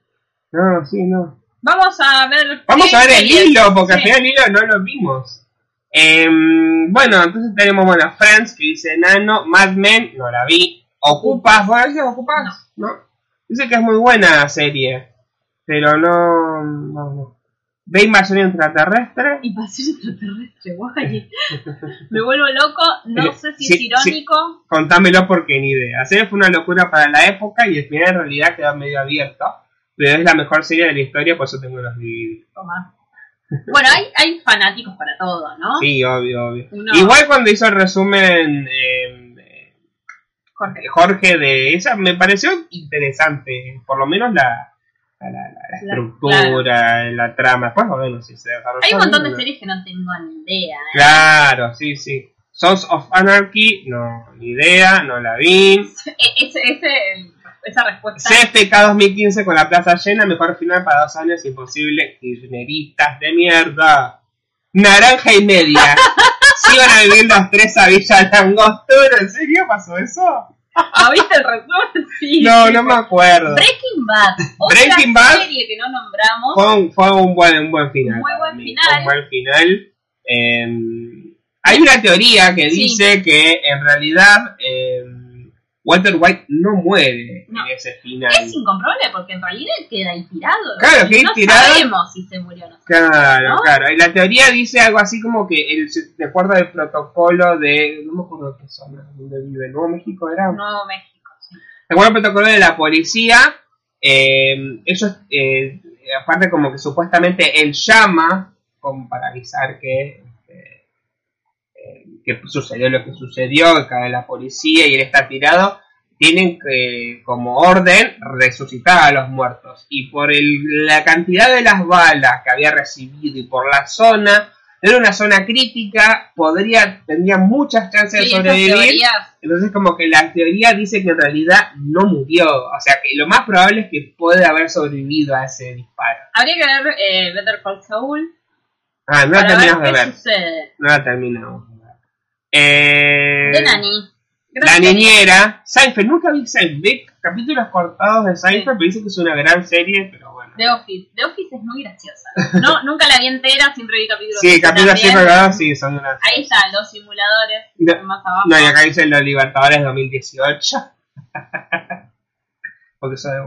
no, sí, no. Vamos a ver... Vamos a ver el hilo, porque al Sí. final el hilo no lo vimos. Em, bueno, entonces tenemos, bueno, Friends, que dice Nano, Mad Men, no la vi. Ocupas, ¿vos dices Ocupas? No. Dice que es muy buena serie, pero no, no, no. Ve invasión extraterrestre. Invasión extraterrestre, guay. Me vuelvo loco, no sé si Sí, es irónico. Contámelo porque ni idea. La serie fue una locura para la época y el final en realidad quedó medio abierto. Pero es la mejor serie de la historia, por eso tengo los DVD. Toma. Bueno, hay, hay fanáticos para todo, ¿no? Sí, obvio, obvio. Uno- Igual cuando hizo el resumen eh, eh, Jorge. Jorge de esa, me pareció interesante. Por lo menos la, la, la- estructura, la trama. Después, bueno, si se Hay un montón de series que no tengo ni idea. ¿eh? Claro, sí, sí. Sons of Anarchy, no, ni idea, no la vi. E- Ese, ese, esa respuesta. CFK 2015 con la plaza llena, mejor final para dos años, imposible. Kirchneristas de mierda. Naranja y media. ¿Sí van a vivir los tres a Villa Langostura? ¿En serio pasó eso? ¿Ah, viste el resumen? Sí. No, no me acuerdo. Breaking Bad. Otra Breaking Bad. serie que no nombramos. Fue un, fue un buen, un buen final. Muy para buen final. un buen final. Eh, hay una teoría que Sí. dice que en realidad eh, Walter White no muere No. en ese final. Es incomprobable porque en realidad queda ahí tirado. Claro, queda ahí no tirado. sabemos si se murió o no. Claro, ¿No? claro. Y la teoría dice algo así como que el, de acuerdo al protocolo de. No me acuerdo qué zona, donde vive. Nuevo México era. Nuevo México, sí. De acuerdo al protocolo de la policía, eh, ellos, eh, aparte como que supuestamente él llama como para avisar que, que sucedió lo que sucedió, que cae la policía y él está tirado, tienen que, como orden, resucitar a los muertos. Y por el- la cantidad de las balas que había recibido y por la zona, era una zona crítica, podría, tendría muchas chances de Sí, sobrevivir. Entonces como que la teoría dice que en realidad no murió. O sea que lo más probable es que puede haber sobrevivido a ese disparo. habría que ver eh, Better Call Saul Ah, no la terminamos de ver. sucede. No la terminamos. Eh, De Nani. la niñera. Seinfeld. Nunca vi Seinfeld. Vi capítulos cortados de Seinfeld, pero dice que es una gran serie, pero bueno. The Office. The Office es muy graciosa. No, nunca la vi entera, siempre vi capítulos. Sí, capítulos siempre grabados, sí, son una... Ahí está, los simuladores. No, más abajo. No, y acá dicen los Libertadores 2018. Porque eso de...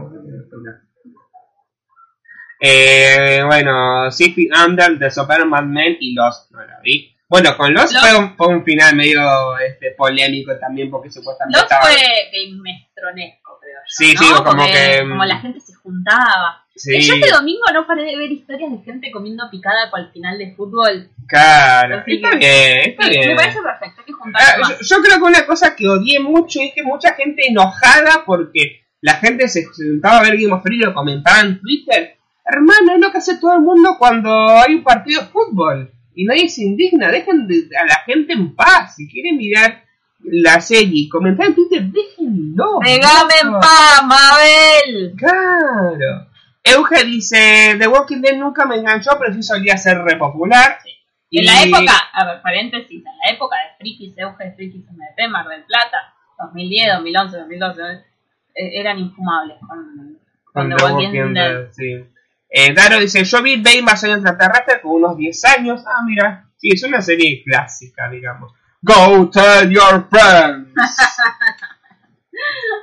Eh, bueno, Six Feet Under, The Mad Men y Lost, no la vi. Bueno, con Lost, Lost- Fue, un, fue un final medio este, polémico también porque supuestamente Los estaba... fue gamestronesco, creo yo. Sí, ¿no? sí, como Porque que- Como la gente se juntaba. Sí, Yo este domingo no paré de ver historias de gente comiendo picada con el final de fútbol. claro. Así Está que- bien, está bien. Me parece perfecto, hay que juntarse Ah, yo, creo que una cosa que odié mucho es que mucha gente enojada porque la gente se sentaba a ver Game of Thrones y lo comentaba en Twitter. Hermano, es lo que hace todo el mundo cuando hay un partido de fútbol y nadie se indigna. Dejen de- a la gente en paz. Si quieren mirar la serie y comentar en Twitter, déjenlo. ¡Pegame en paz, Mabel! Claro. Euge dice, The Walking Dead nunca me enganchó, pero sí solía ser re popular. En Y- la época, a ver, paréntesis, en la época de Frikis, Euge Frikis MP, Mar del Plata, 2010, 2011, 2012, eh, eran infumables con, con The Walking Dead. sí. Eh, Daro dice, yo vi Bay Invasión Extraterrestre con unos 10 años. Ah, mira, sí, es una serie clásica, digamos. Go tell your friends.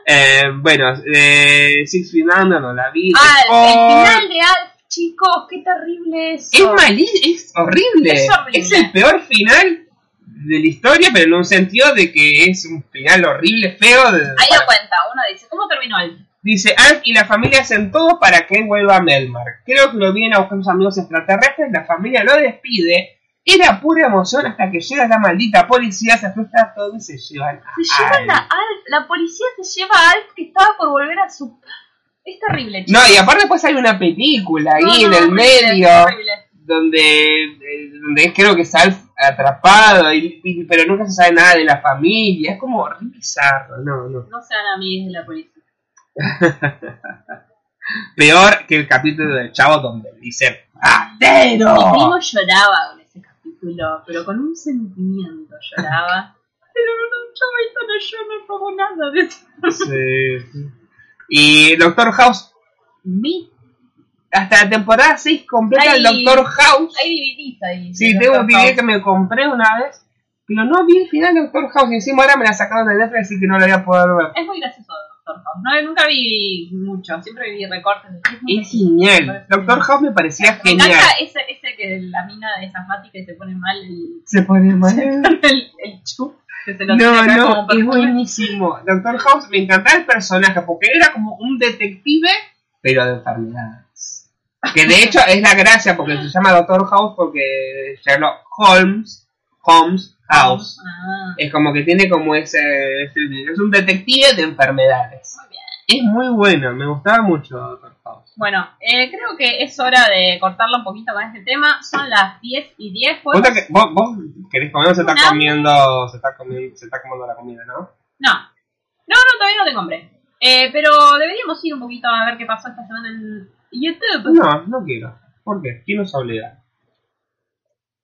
eh, bueno, eh, Six Feet Under no la vi. Ah, el, el Sport. final de Alf, chicos, qué terrible eso. Es es horrible. Es horrible. Es el peor final de la historia, pero en un sentido de que es un final horrible, feo. de- Ahí lo cuenta, uno dice, ¿cómo terminó Alf? Dice, Alf y la familia hacen todo para que él vuelva a Melmar. Creo que lo vienen a buscar sus amigos extraterrestres, la familia lo despide. Era pura emoción hasta que llega la maldita policía, se frustra todo y se llevan a Se llevan a Alf. La policía se lleva a Alf que estaba por volver a su... Es terrible. No, y aparte después hay una película ahí No, en el medio, donde, eh, donde creo que está Alf atrapado, y, y- pero nunca se sabe nada de la familia. Es como bizarro, no, no. No sean amigos de la policía. Peor que el capítulo del chavo donde dice Mi ¡Atero! primo lloraba con ese capítulo, pero con un sentimiento lloraba. Pero no, chavito, no, yo no como nada de eso. Sí, sí. Y Doctor House, vi hasta la temporada 6 completa el Hay- Doctor House. Hay DVDs ahí. Sí, tengo un. DVD que me compré una vez, pero no vi el final de Doctor House. Y encima ahora me la sacaron de Netflix, así que no la voy a poder ver. Es muy gracioso Doctor House. No, nunca vi mucho, siempre vi recortes. de- Es genial. Doctor House me parecía Me genial. ese, ese que la mina es asmática y se pone mal el, Se pone mal. el, el chup. Que se lo No, no, es buenísimo. Doctor House me encantaba el personaje porque era como un detective, pero de enfermedades. Que de hecho es la gracia porque se llama Doctor House porque Sherlock Holmes, Holmes House. Ah, Es como que tiene como ese, ese- es un detective de enfermedades. muy bien. Es muy bueno, me gustaba mucho Doctor House. Bueno, eh, creo que es hora de cortarlo un poquito con este tema. Son las 10 y 10. ¿Podemos- Puta que- ¿Vos, vos querés comer o se está comiendo, se está comiendo, se está comiendo la comida, ¿no? No. No, no, todavía no te compré. Eh, pero deberíamos ir un poquito a ver qué pasó esta semana en YouTube. No, no quiero. ¿Por qué? ¿Quién nos obliga?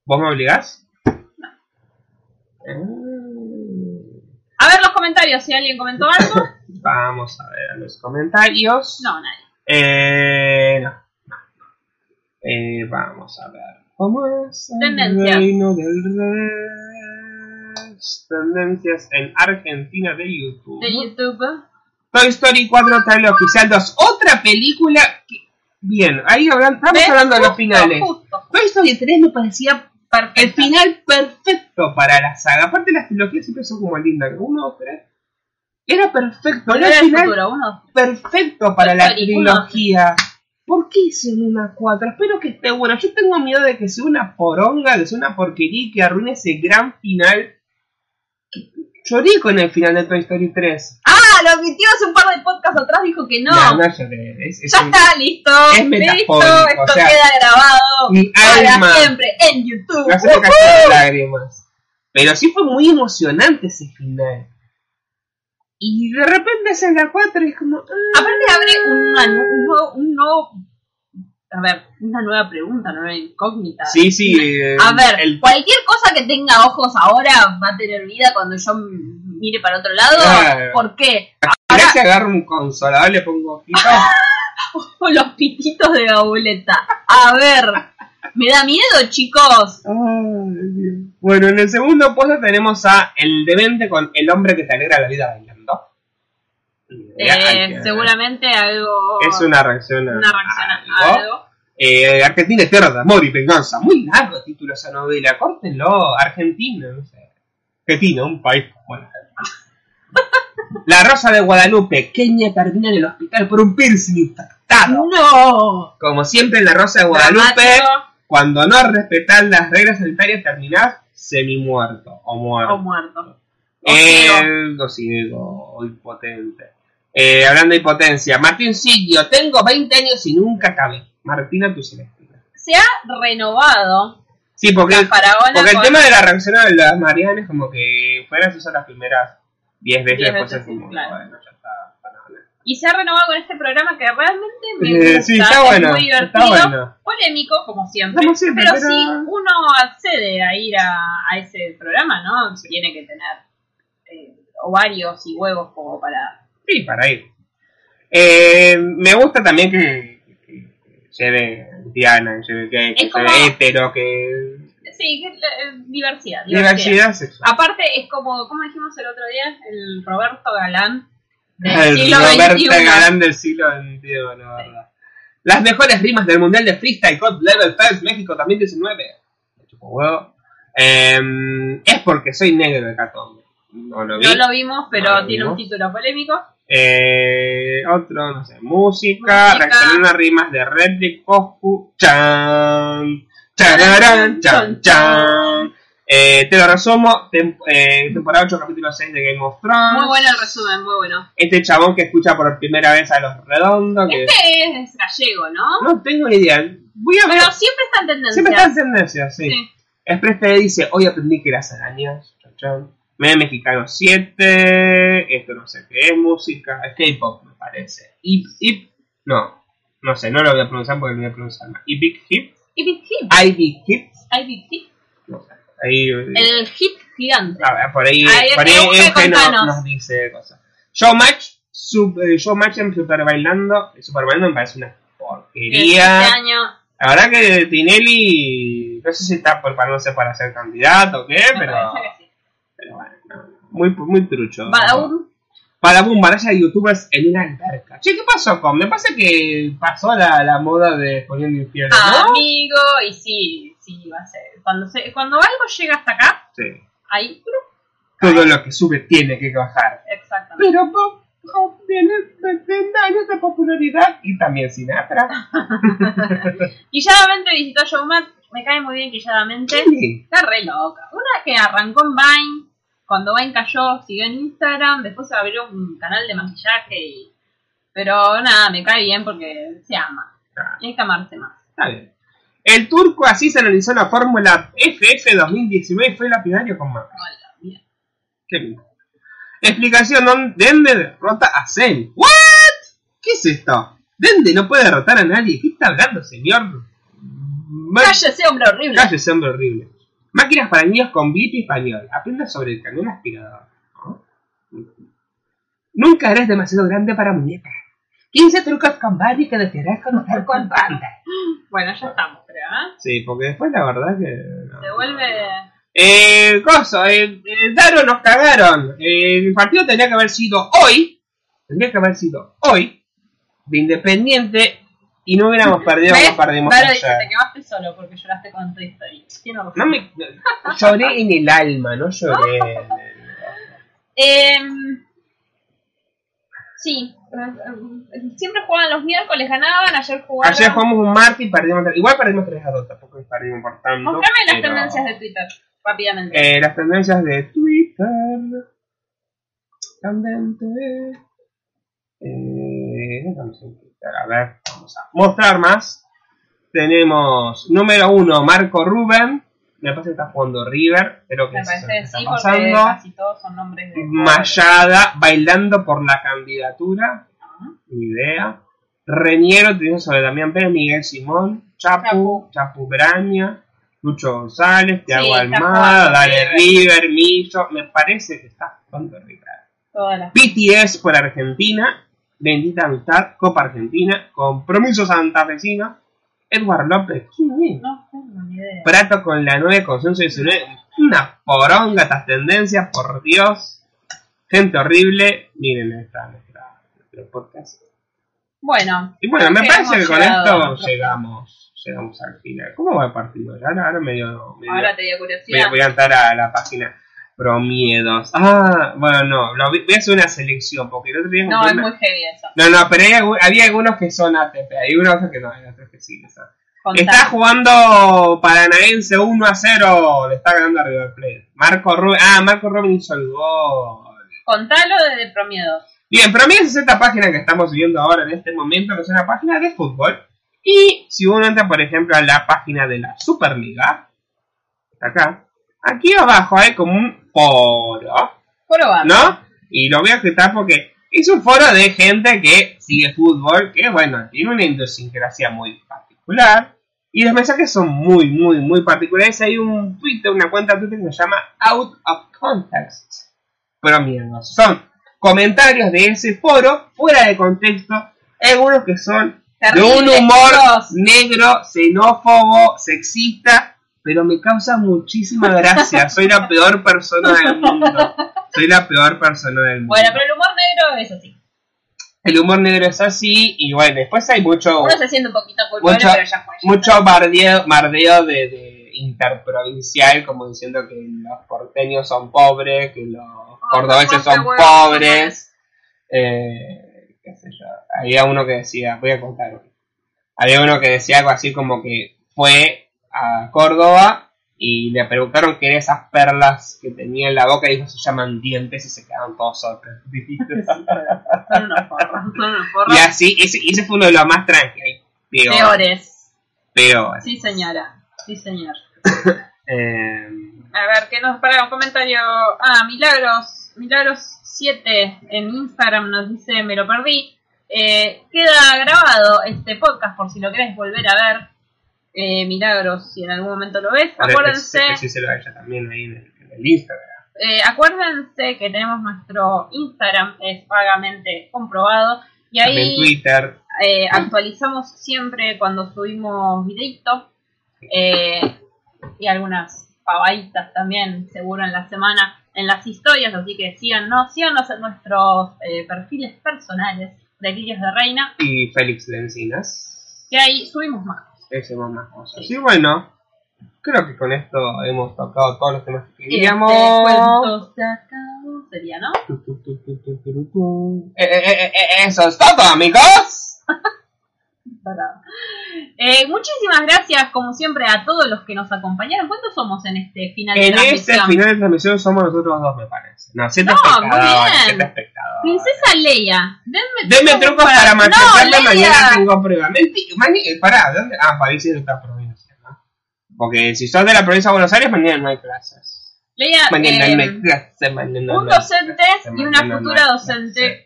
¿Vos me obligás? Eh, A ver los comentarios, si alguien comentó algo. Vamos a ver a los comentarios. No, nadie. Eh, no, no. Eh, vamos a ver. ¿Cómo es el Tendencias. reino del revés? Tendencias en Argentina de YouTube. De YouTube. Toy Story 4 trailer oficial 2. Otra película que... Bien, ahí hablan- estamos hablando de los finales. justo. Toy Story 3 me parecía Perfecto. el final perfecto para la saga. Aparte las trilogías siempre son como lindas. Uno, tres. Era perfecto. Era el al final futuro, uno. perfecto para la uno. trilogía. ¿Por qué hicieron una 4? Espero que esté buena. Yo tengo miedo de que sea una poronga, que sea una porquería y que arruine ese gran final. Lloré con el final de Toy Story 3. Ah, lo admitió hace un par de podcasts atrás, dijo que no. No, no lloré. Es, es ya un- está, listo. es listo, esto o sea, queda grabado mi para alma. siempre en YouTube. Me hace me cayeron lágrimas. Pero sí fue muy emocionante ese final. Y de repente es en la 4 y es como. ah. Aparte abre una nu- un, nuevo, un nuevo- A ver, una nueva pregunta, una nueva incógnita. Sí, sí. eh, A ver, el- cualquier cosa que tenga ojos ahora va a tener vida cuando yo mire para otro lado. Claro. ¿Por qué? Mirá si agarro un consolador, le pongo ojitos. O los pititos de Gauleta. A ver, me da miedo, chicos. Ay. Bueno, en el segundo puesto tenemos a El Demente con El Hombre que te alegra la vida bailando. Eh, que- seguramente algo. Es una reacción a, una reacción a algo. algo. Eh, Argentina es tierra de amor y venganza. Muy largo título esa novela. Córtenlo. Argentina, no sé. Argentina, un país como la Rosa de Guadalupe. Kenia termina en el hospital por un piercing infectado. ¡No! Como siempre en La Rosa de Guadalupe, Dramático cuando no respetas las reglas sanitarias terminás semi-muerto o muerto. o muerto. Eh, ciego. o ciego, o impotente. Eh, hablando de impotencia, Martín Silvio, tengo 20 años y nunca acabé. Martina, tu celestina. Se ha renovado Sí, porque, el con- tema de la reacción a las Marianas como que fueron esas las primeras 10 veces, después es como, claro. bueno, ya está. Y se ha renovado con este programa que realmente me Eh, gusta, sí, está es bueno, muy está divertido, bueno. polémico como siempre, Como siempre, pero, pero- si uno accede a ir a, a ese programa, ¿no? Tiene que tener eh, ovarios y huevos como para... Sí, para ir. Eh, me gusta también que, que- que lleve Diana, que lleve gay, que Es como- hetero, que... Sí, que, eh, diversidad, diversidad. Diversidad sexual. Aparte es como, como dijimos el otro día, el Roberto Galán del El siglo Roberto XXI. Galán del siglo XXI, la verdad. Las mejores rimas del Mundial de Freestyle God Level Fest México 2019. Me chupo huevo. Em, es porque soy negro de Catón. No lo vi. No lo vimos, pero lo tiene un título polémico. Eh, otro, no sé, música, Música. reaccionando a rimas de Redrick Coscu, chan, chararán, chan, chan. Eh, te lo resumo, tem- eh, temporada 8, capítulo 6 de Game of Thrones. Muy bueno el resumen, muy bueno. Este chabón que escucha por primera vez a los redondos, que Este es gallego, ¿no? no tengo ni idea. Voy a ver. Pero siempre está en tendencia. Siempre está en tendencia, sí. Sí. Express dice, hoy aprendí que las arañas, chan, chan. Meme mexicano 7, esto no sé qué es, música, es K-pop me parece. Ip, ip, no, no sé, no lo voy a pronunciar porque lo voy a pronunciar mal. Y Big Hip, Y Big Hit. I Big Hip, Big Hit. no sé, ahí, El hit gigante. a ver, por ahí, Ahí, por ahí Euge, Euge nos, dice cosas. Showmatch, sub, eh, Showmatch en Super Bailando, Super Bailando me parece una Este porquería. año. La verdad que Tinelli, no sé si está preparándose para ser candidato o qué, Me pero, parece que sí. pero bueno, no, muy, muy trucho. Badaún. Badaboom, baralla de youtubers en una alberca. Che, ¿qué pasó con? Me pasa que pasó la, la moda de poniendo infierno, ¿no? Amigo, y sí, sí, va a ser. Cuando, se, cuando algo llega hasta acá, Sí. ahí. Todo lo que sube tiene que bajar. Exactamente. Pero tiene 70 años de popularidad y también Sinatra. Quilladamente visitó Showmatch. Me cae muy bien Quilladamente. Sí. Está re loca. Una que arrancó en Vine, cuando Vine cayó, siguió en Instagram, después se abrió un canal de maquillaje y... Pero nada, me cae bien porque se ama. Y hay que amarse más. Está bien. El turco así se analizó la Fórmula FF 2019 y fue lapidario con Macri. Hola. Qué lindo. Explicación, ¿dónde- Dende derrota a Zen. ¿What? ¿Qué es esto? Dende no puede derrotar a nadie. ¿Qué está hablando, señor? Cállese, hombre horrible. Cállese, hombre horrible. Máquinas para niños con blip español. Aprenda sobre el cañón aspirador. ¿no? Nunca eres demasiado grande para muñeca. 15 trucos con Barbie que desearás conocer cuanto antes. Bueno, ya estamos, creo, ¿eh? Sí, porque después la verdad que... no. Se vuelve... Eh, cosa, eh, eh, Daro nos cagaron. Eh, el partido tendría que haber sido hoy. Tendría que haber sido hoy. De Independiente. Y no hubiéramos perdido como perdimos Claro, ayer. te quemaste solo porque lloraste con Toy Story. No me, lloré en el alma, no lloré en el... Em, sí, eh, siempre jugaban los miércoles, ganaban, ayer jugaron. Ayer jugamos un martes y perdimos. Igual perdimos 3 a 2, tampoco perdimos por tanto. Mostrame las pero- tendencias de Twitter, rápidamente. Eh, las tendencias de Twitter. Candente. Eh, vamos a ver, vamos a mostrar más. Tenemos número uno, Marco Rubén. Me parece que está jugando River. Creo que Me que está sí, porque pasando. casi todos son nombres de. Mayada bailando por la candidatura. Ni idea. Reñero tenemos sobre Damián Pérez, Miguel Simón, Chapu, Chapu Braña, Lucho González, Thiago está Almada, Dale River. River, Millo. Me parece que está jugando River. Todas las. BTS por Argentina, Bendita Amistad, Copa Argentina, Compromiso Santafesino, Edward López, ¿quién es? No tengo ni idea. Prato con la 9, Consenso 19, una poronga estas tendencias, por Dios. Gente horrible, miren esta, nuestra, nuestro podcast. Bueno, Y bueno, me parece que con esto llegamos, llegamos al final. ¿Cómo va el partido? Ya ahora medio, medio- Ahora te dio curiosidad. voy a entrar a la página Promiedos. Ah, bueno, no, lo voy a hacer una selección porque el otro día No, es una- muy heavy eso. No, no, pero hay había algunos que son ATP, hay unos que no, hay otros que sí. Contá. Está jugando Paranaense 1 a 0, le está ganando a River Plate. Marco Rubén, ah, Marco Rubén hizo el gol. Contalo de Promiedos. Bien, mira es esta página que estamos viendo ahora en este momento, que es una página de fútbol. Y si uno entra, por ejemplo, a la página de la Superliga, está acá, aquí abajo hay como un foro, Probando. ¿no? Y lo voy a quitar porque es un foro de gente que sigue fútbol, que bueno, tiene una idiosincrasia muy particular. Y los mensajes son muy, muy, muy particulares. Hay un Twitter, una cuenta de Twitter que se llama Out of Context. Pero mierda, son comentarios de ese foro fuera de contexto. Algunos que son de un humor negro, xenófobo, sexista, pero me causa muchísima gracia. Soy la peor persona del mundo. Soy la peor persona del mundo. Bueno, pero el humor negro es así. El humor negro es así, y bueno, después hay mucho, Uno se siente un poquito culpable, Mucho- pero ya fue. mucho bardeo, bardeo de, de interprovincial, como diciendo que los porteños son pobres, que los cordobeses qué son huevo, pobres. Eh, qué sé yo. Había uno que decía, voy a contar uno. Había uno que decía algo así como que fue a Córdoba y le preguntaron qué eran esas perlas que tenía en la boca y dijo se llaman dientes y se quedaron todos sorprendidos. Son unos forros, son unos forros. y así, ese, ese fue uno de los más tranquilos. Peor. Peores. Peor. Sí, señora. Sí, señor. Eh, A ver, ¿qué nos para un comentario? Ah, Milagros, Milagros 7 en Instagram nos dice, me lo perdí. Eh, queda grabado este podcast por si lo querés volver a ver. Eh, Milagros, si en algún momento lo ves. ahora Acuérdense, a ella también ahí en el, en el Instagram. eh, acuérdense que tenemos nuestro Instagram, es vagamente comprobado. Y ahí Twitter. eh, actualizamos siempre cuando subimos videitos eh, y algunas pavaditas también, seguro en la semana, en las historias, así que síganos, síganos en nuestros perfiles personales de Lirios de Reina, Y Félix de Encinas. que ahí subimos más. Ese más cosas. Sí. Y bueno, creo que con esto hemos tocado todos los temas que Este queríamos. cuento se acabó, sería, ¿no? Tu, tu, tu. Eh, eh, eh, eh, Eso es todo, amigos. Eh, muchísimas gracias, como siempre, a todos los que nos acompañaron. ¿Cuántos somos en este final de En este transmisión? final de transmisión somos nosotros dos, me parece. No, siete No, espectadores. bien. Siete espectadores. Princesa Leia, denme, Deme trucos para no, mañana tengo prueba. Menti, mani- eh, pará, ¿de ¿dónde? Ah, París es de otra provincia, ¿no? Porque si sos de la provincia de Buenos Aires, mañana no hay clases. Leia, Mañana eh, no hay clases, mañana no un docente clases, y una futura docente, clases.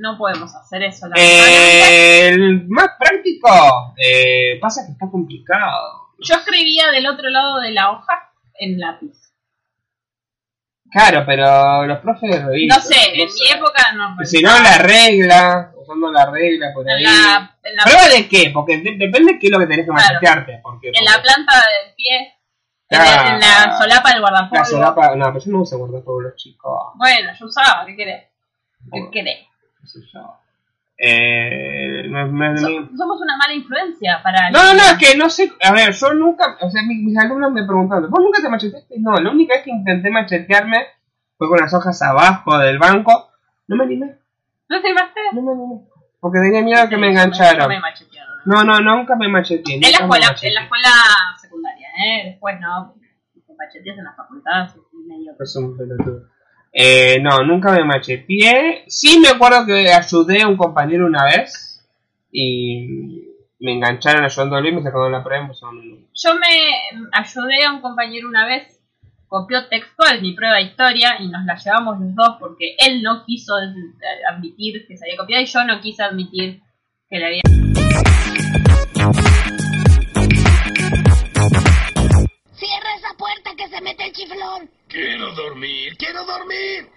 No podemos hacer eso. Eh, el más práctico, eh, pasa que está complicado. Yo escribía del otro lado de la hoja en lápiz. Claro, pero los profes revisan. No sé, en mi época no. Si no, la regla, usando la regla por ahí. la, ¿Prueba de qué? Porque de- depende de qué es lo que tenés que Claro. Porque, en la planta del pie, en, Ah. en la solapa del guardapolvo. La solapa, no, pero yo no uso guardapolvo los chicos. Bueno, yo usaba, ¿qué querés? ¿Qué Bueno, querés? Qué sé yo. Eh, me- me- So- me- somos una mala influencia para No, no, es que no sé, a ver, yo nunca, o sea, mis, mis alumnos me preguntaron, ¿vos nunca te macheteaste? No, la única vez que intenté machetearme fue con las hojas abajo del banco, no me animé, ¿No te llamaste? no me animé. Porque tenía miedo que Sí, me engancharan. yo me macheteado. No, no, nunca me macheteé. En la escuela, en la escuela secundaria, ¿eh? Después no. Te macheteas en la facultad, sos un medio. Es un pelotudo. Eh, no, nunca me macheteé. Sí me acuerdo que ayudé a un compañero una vez y me engancharon ayudándole y me sacaron la prueba y me Yo me ayudé a un compañero una vez, copió textual mi prueba de historia y nos la llevamos los dos porque él no quiso admitir que se había copiado y yo no quise admitir que le había. Que se mete el chiflón. Quiero dormir, quiero dormir.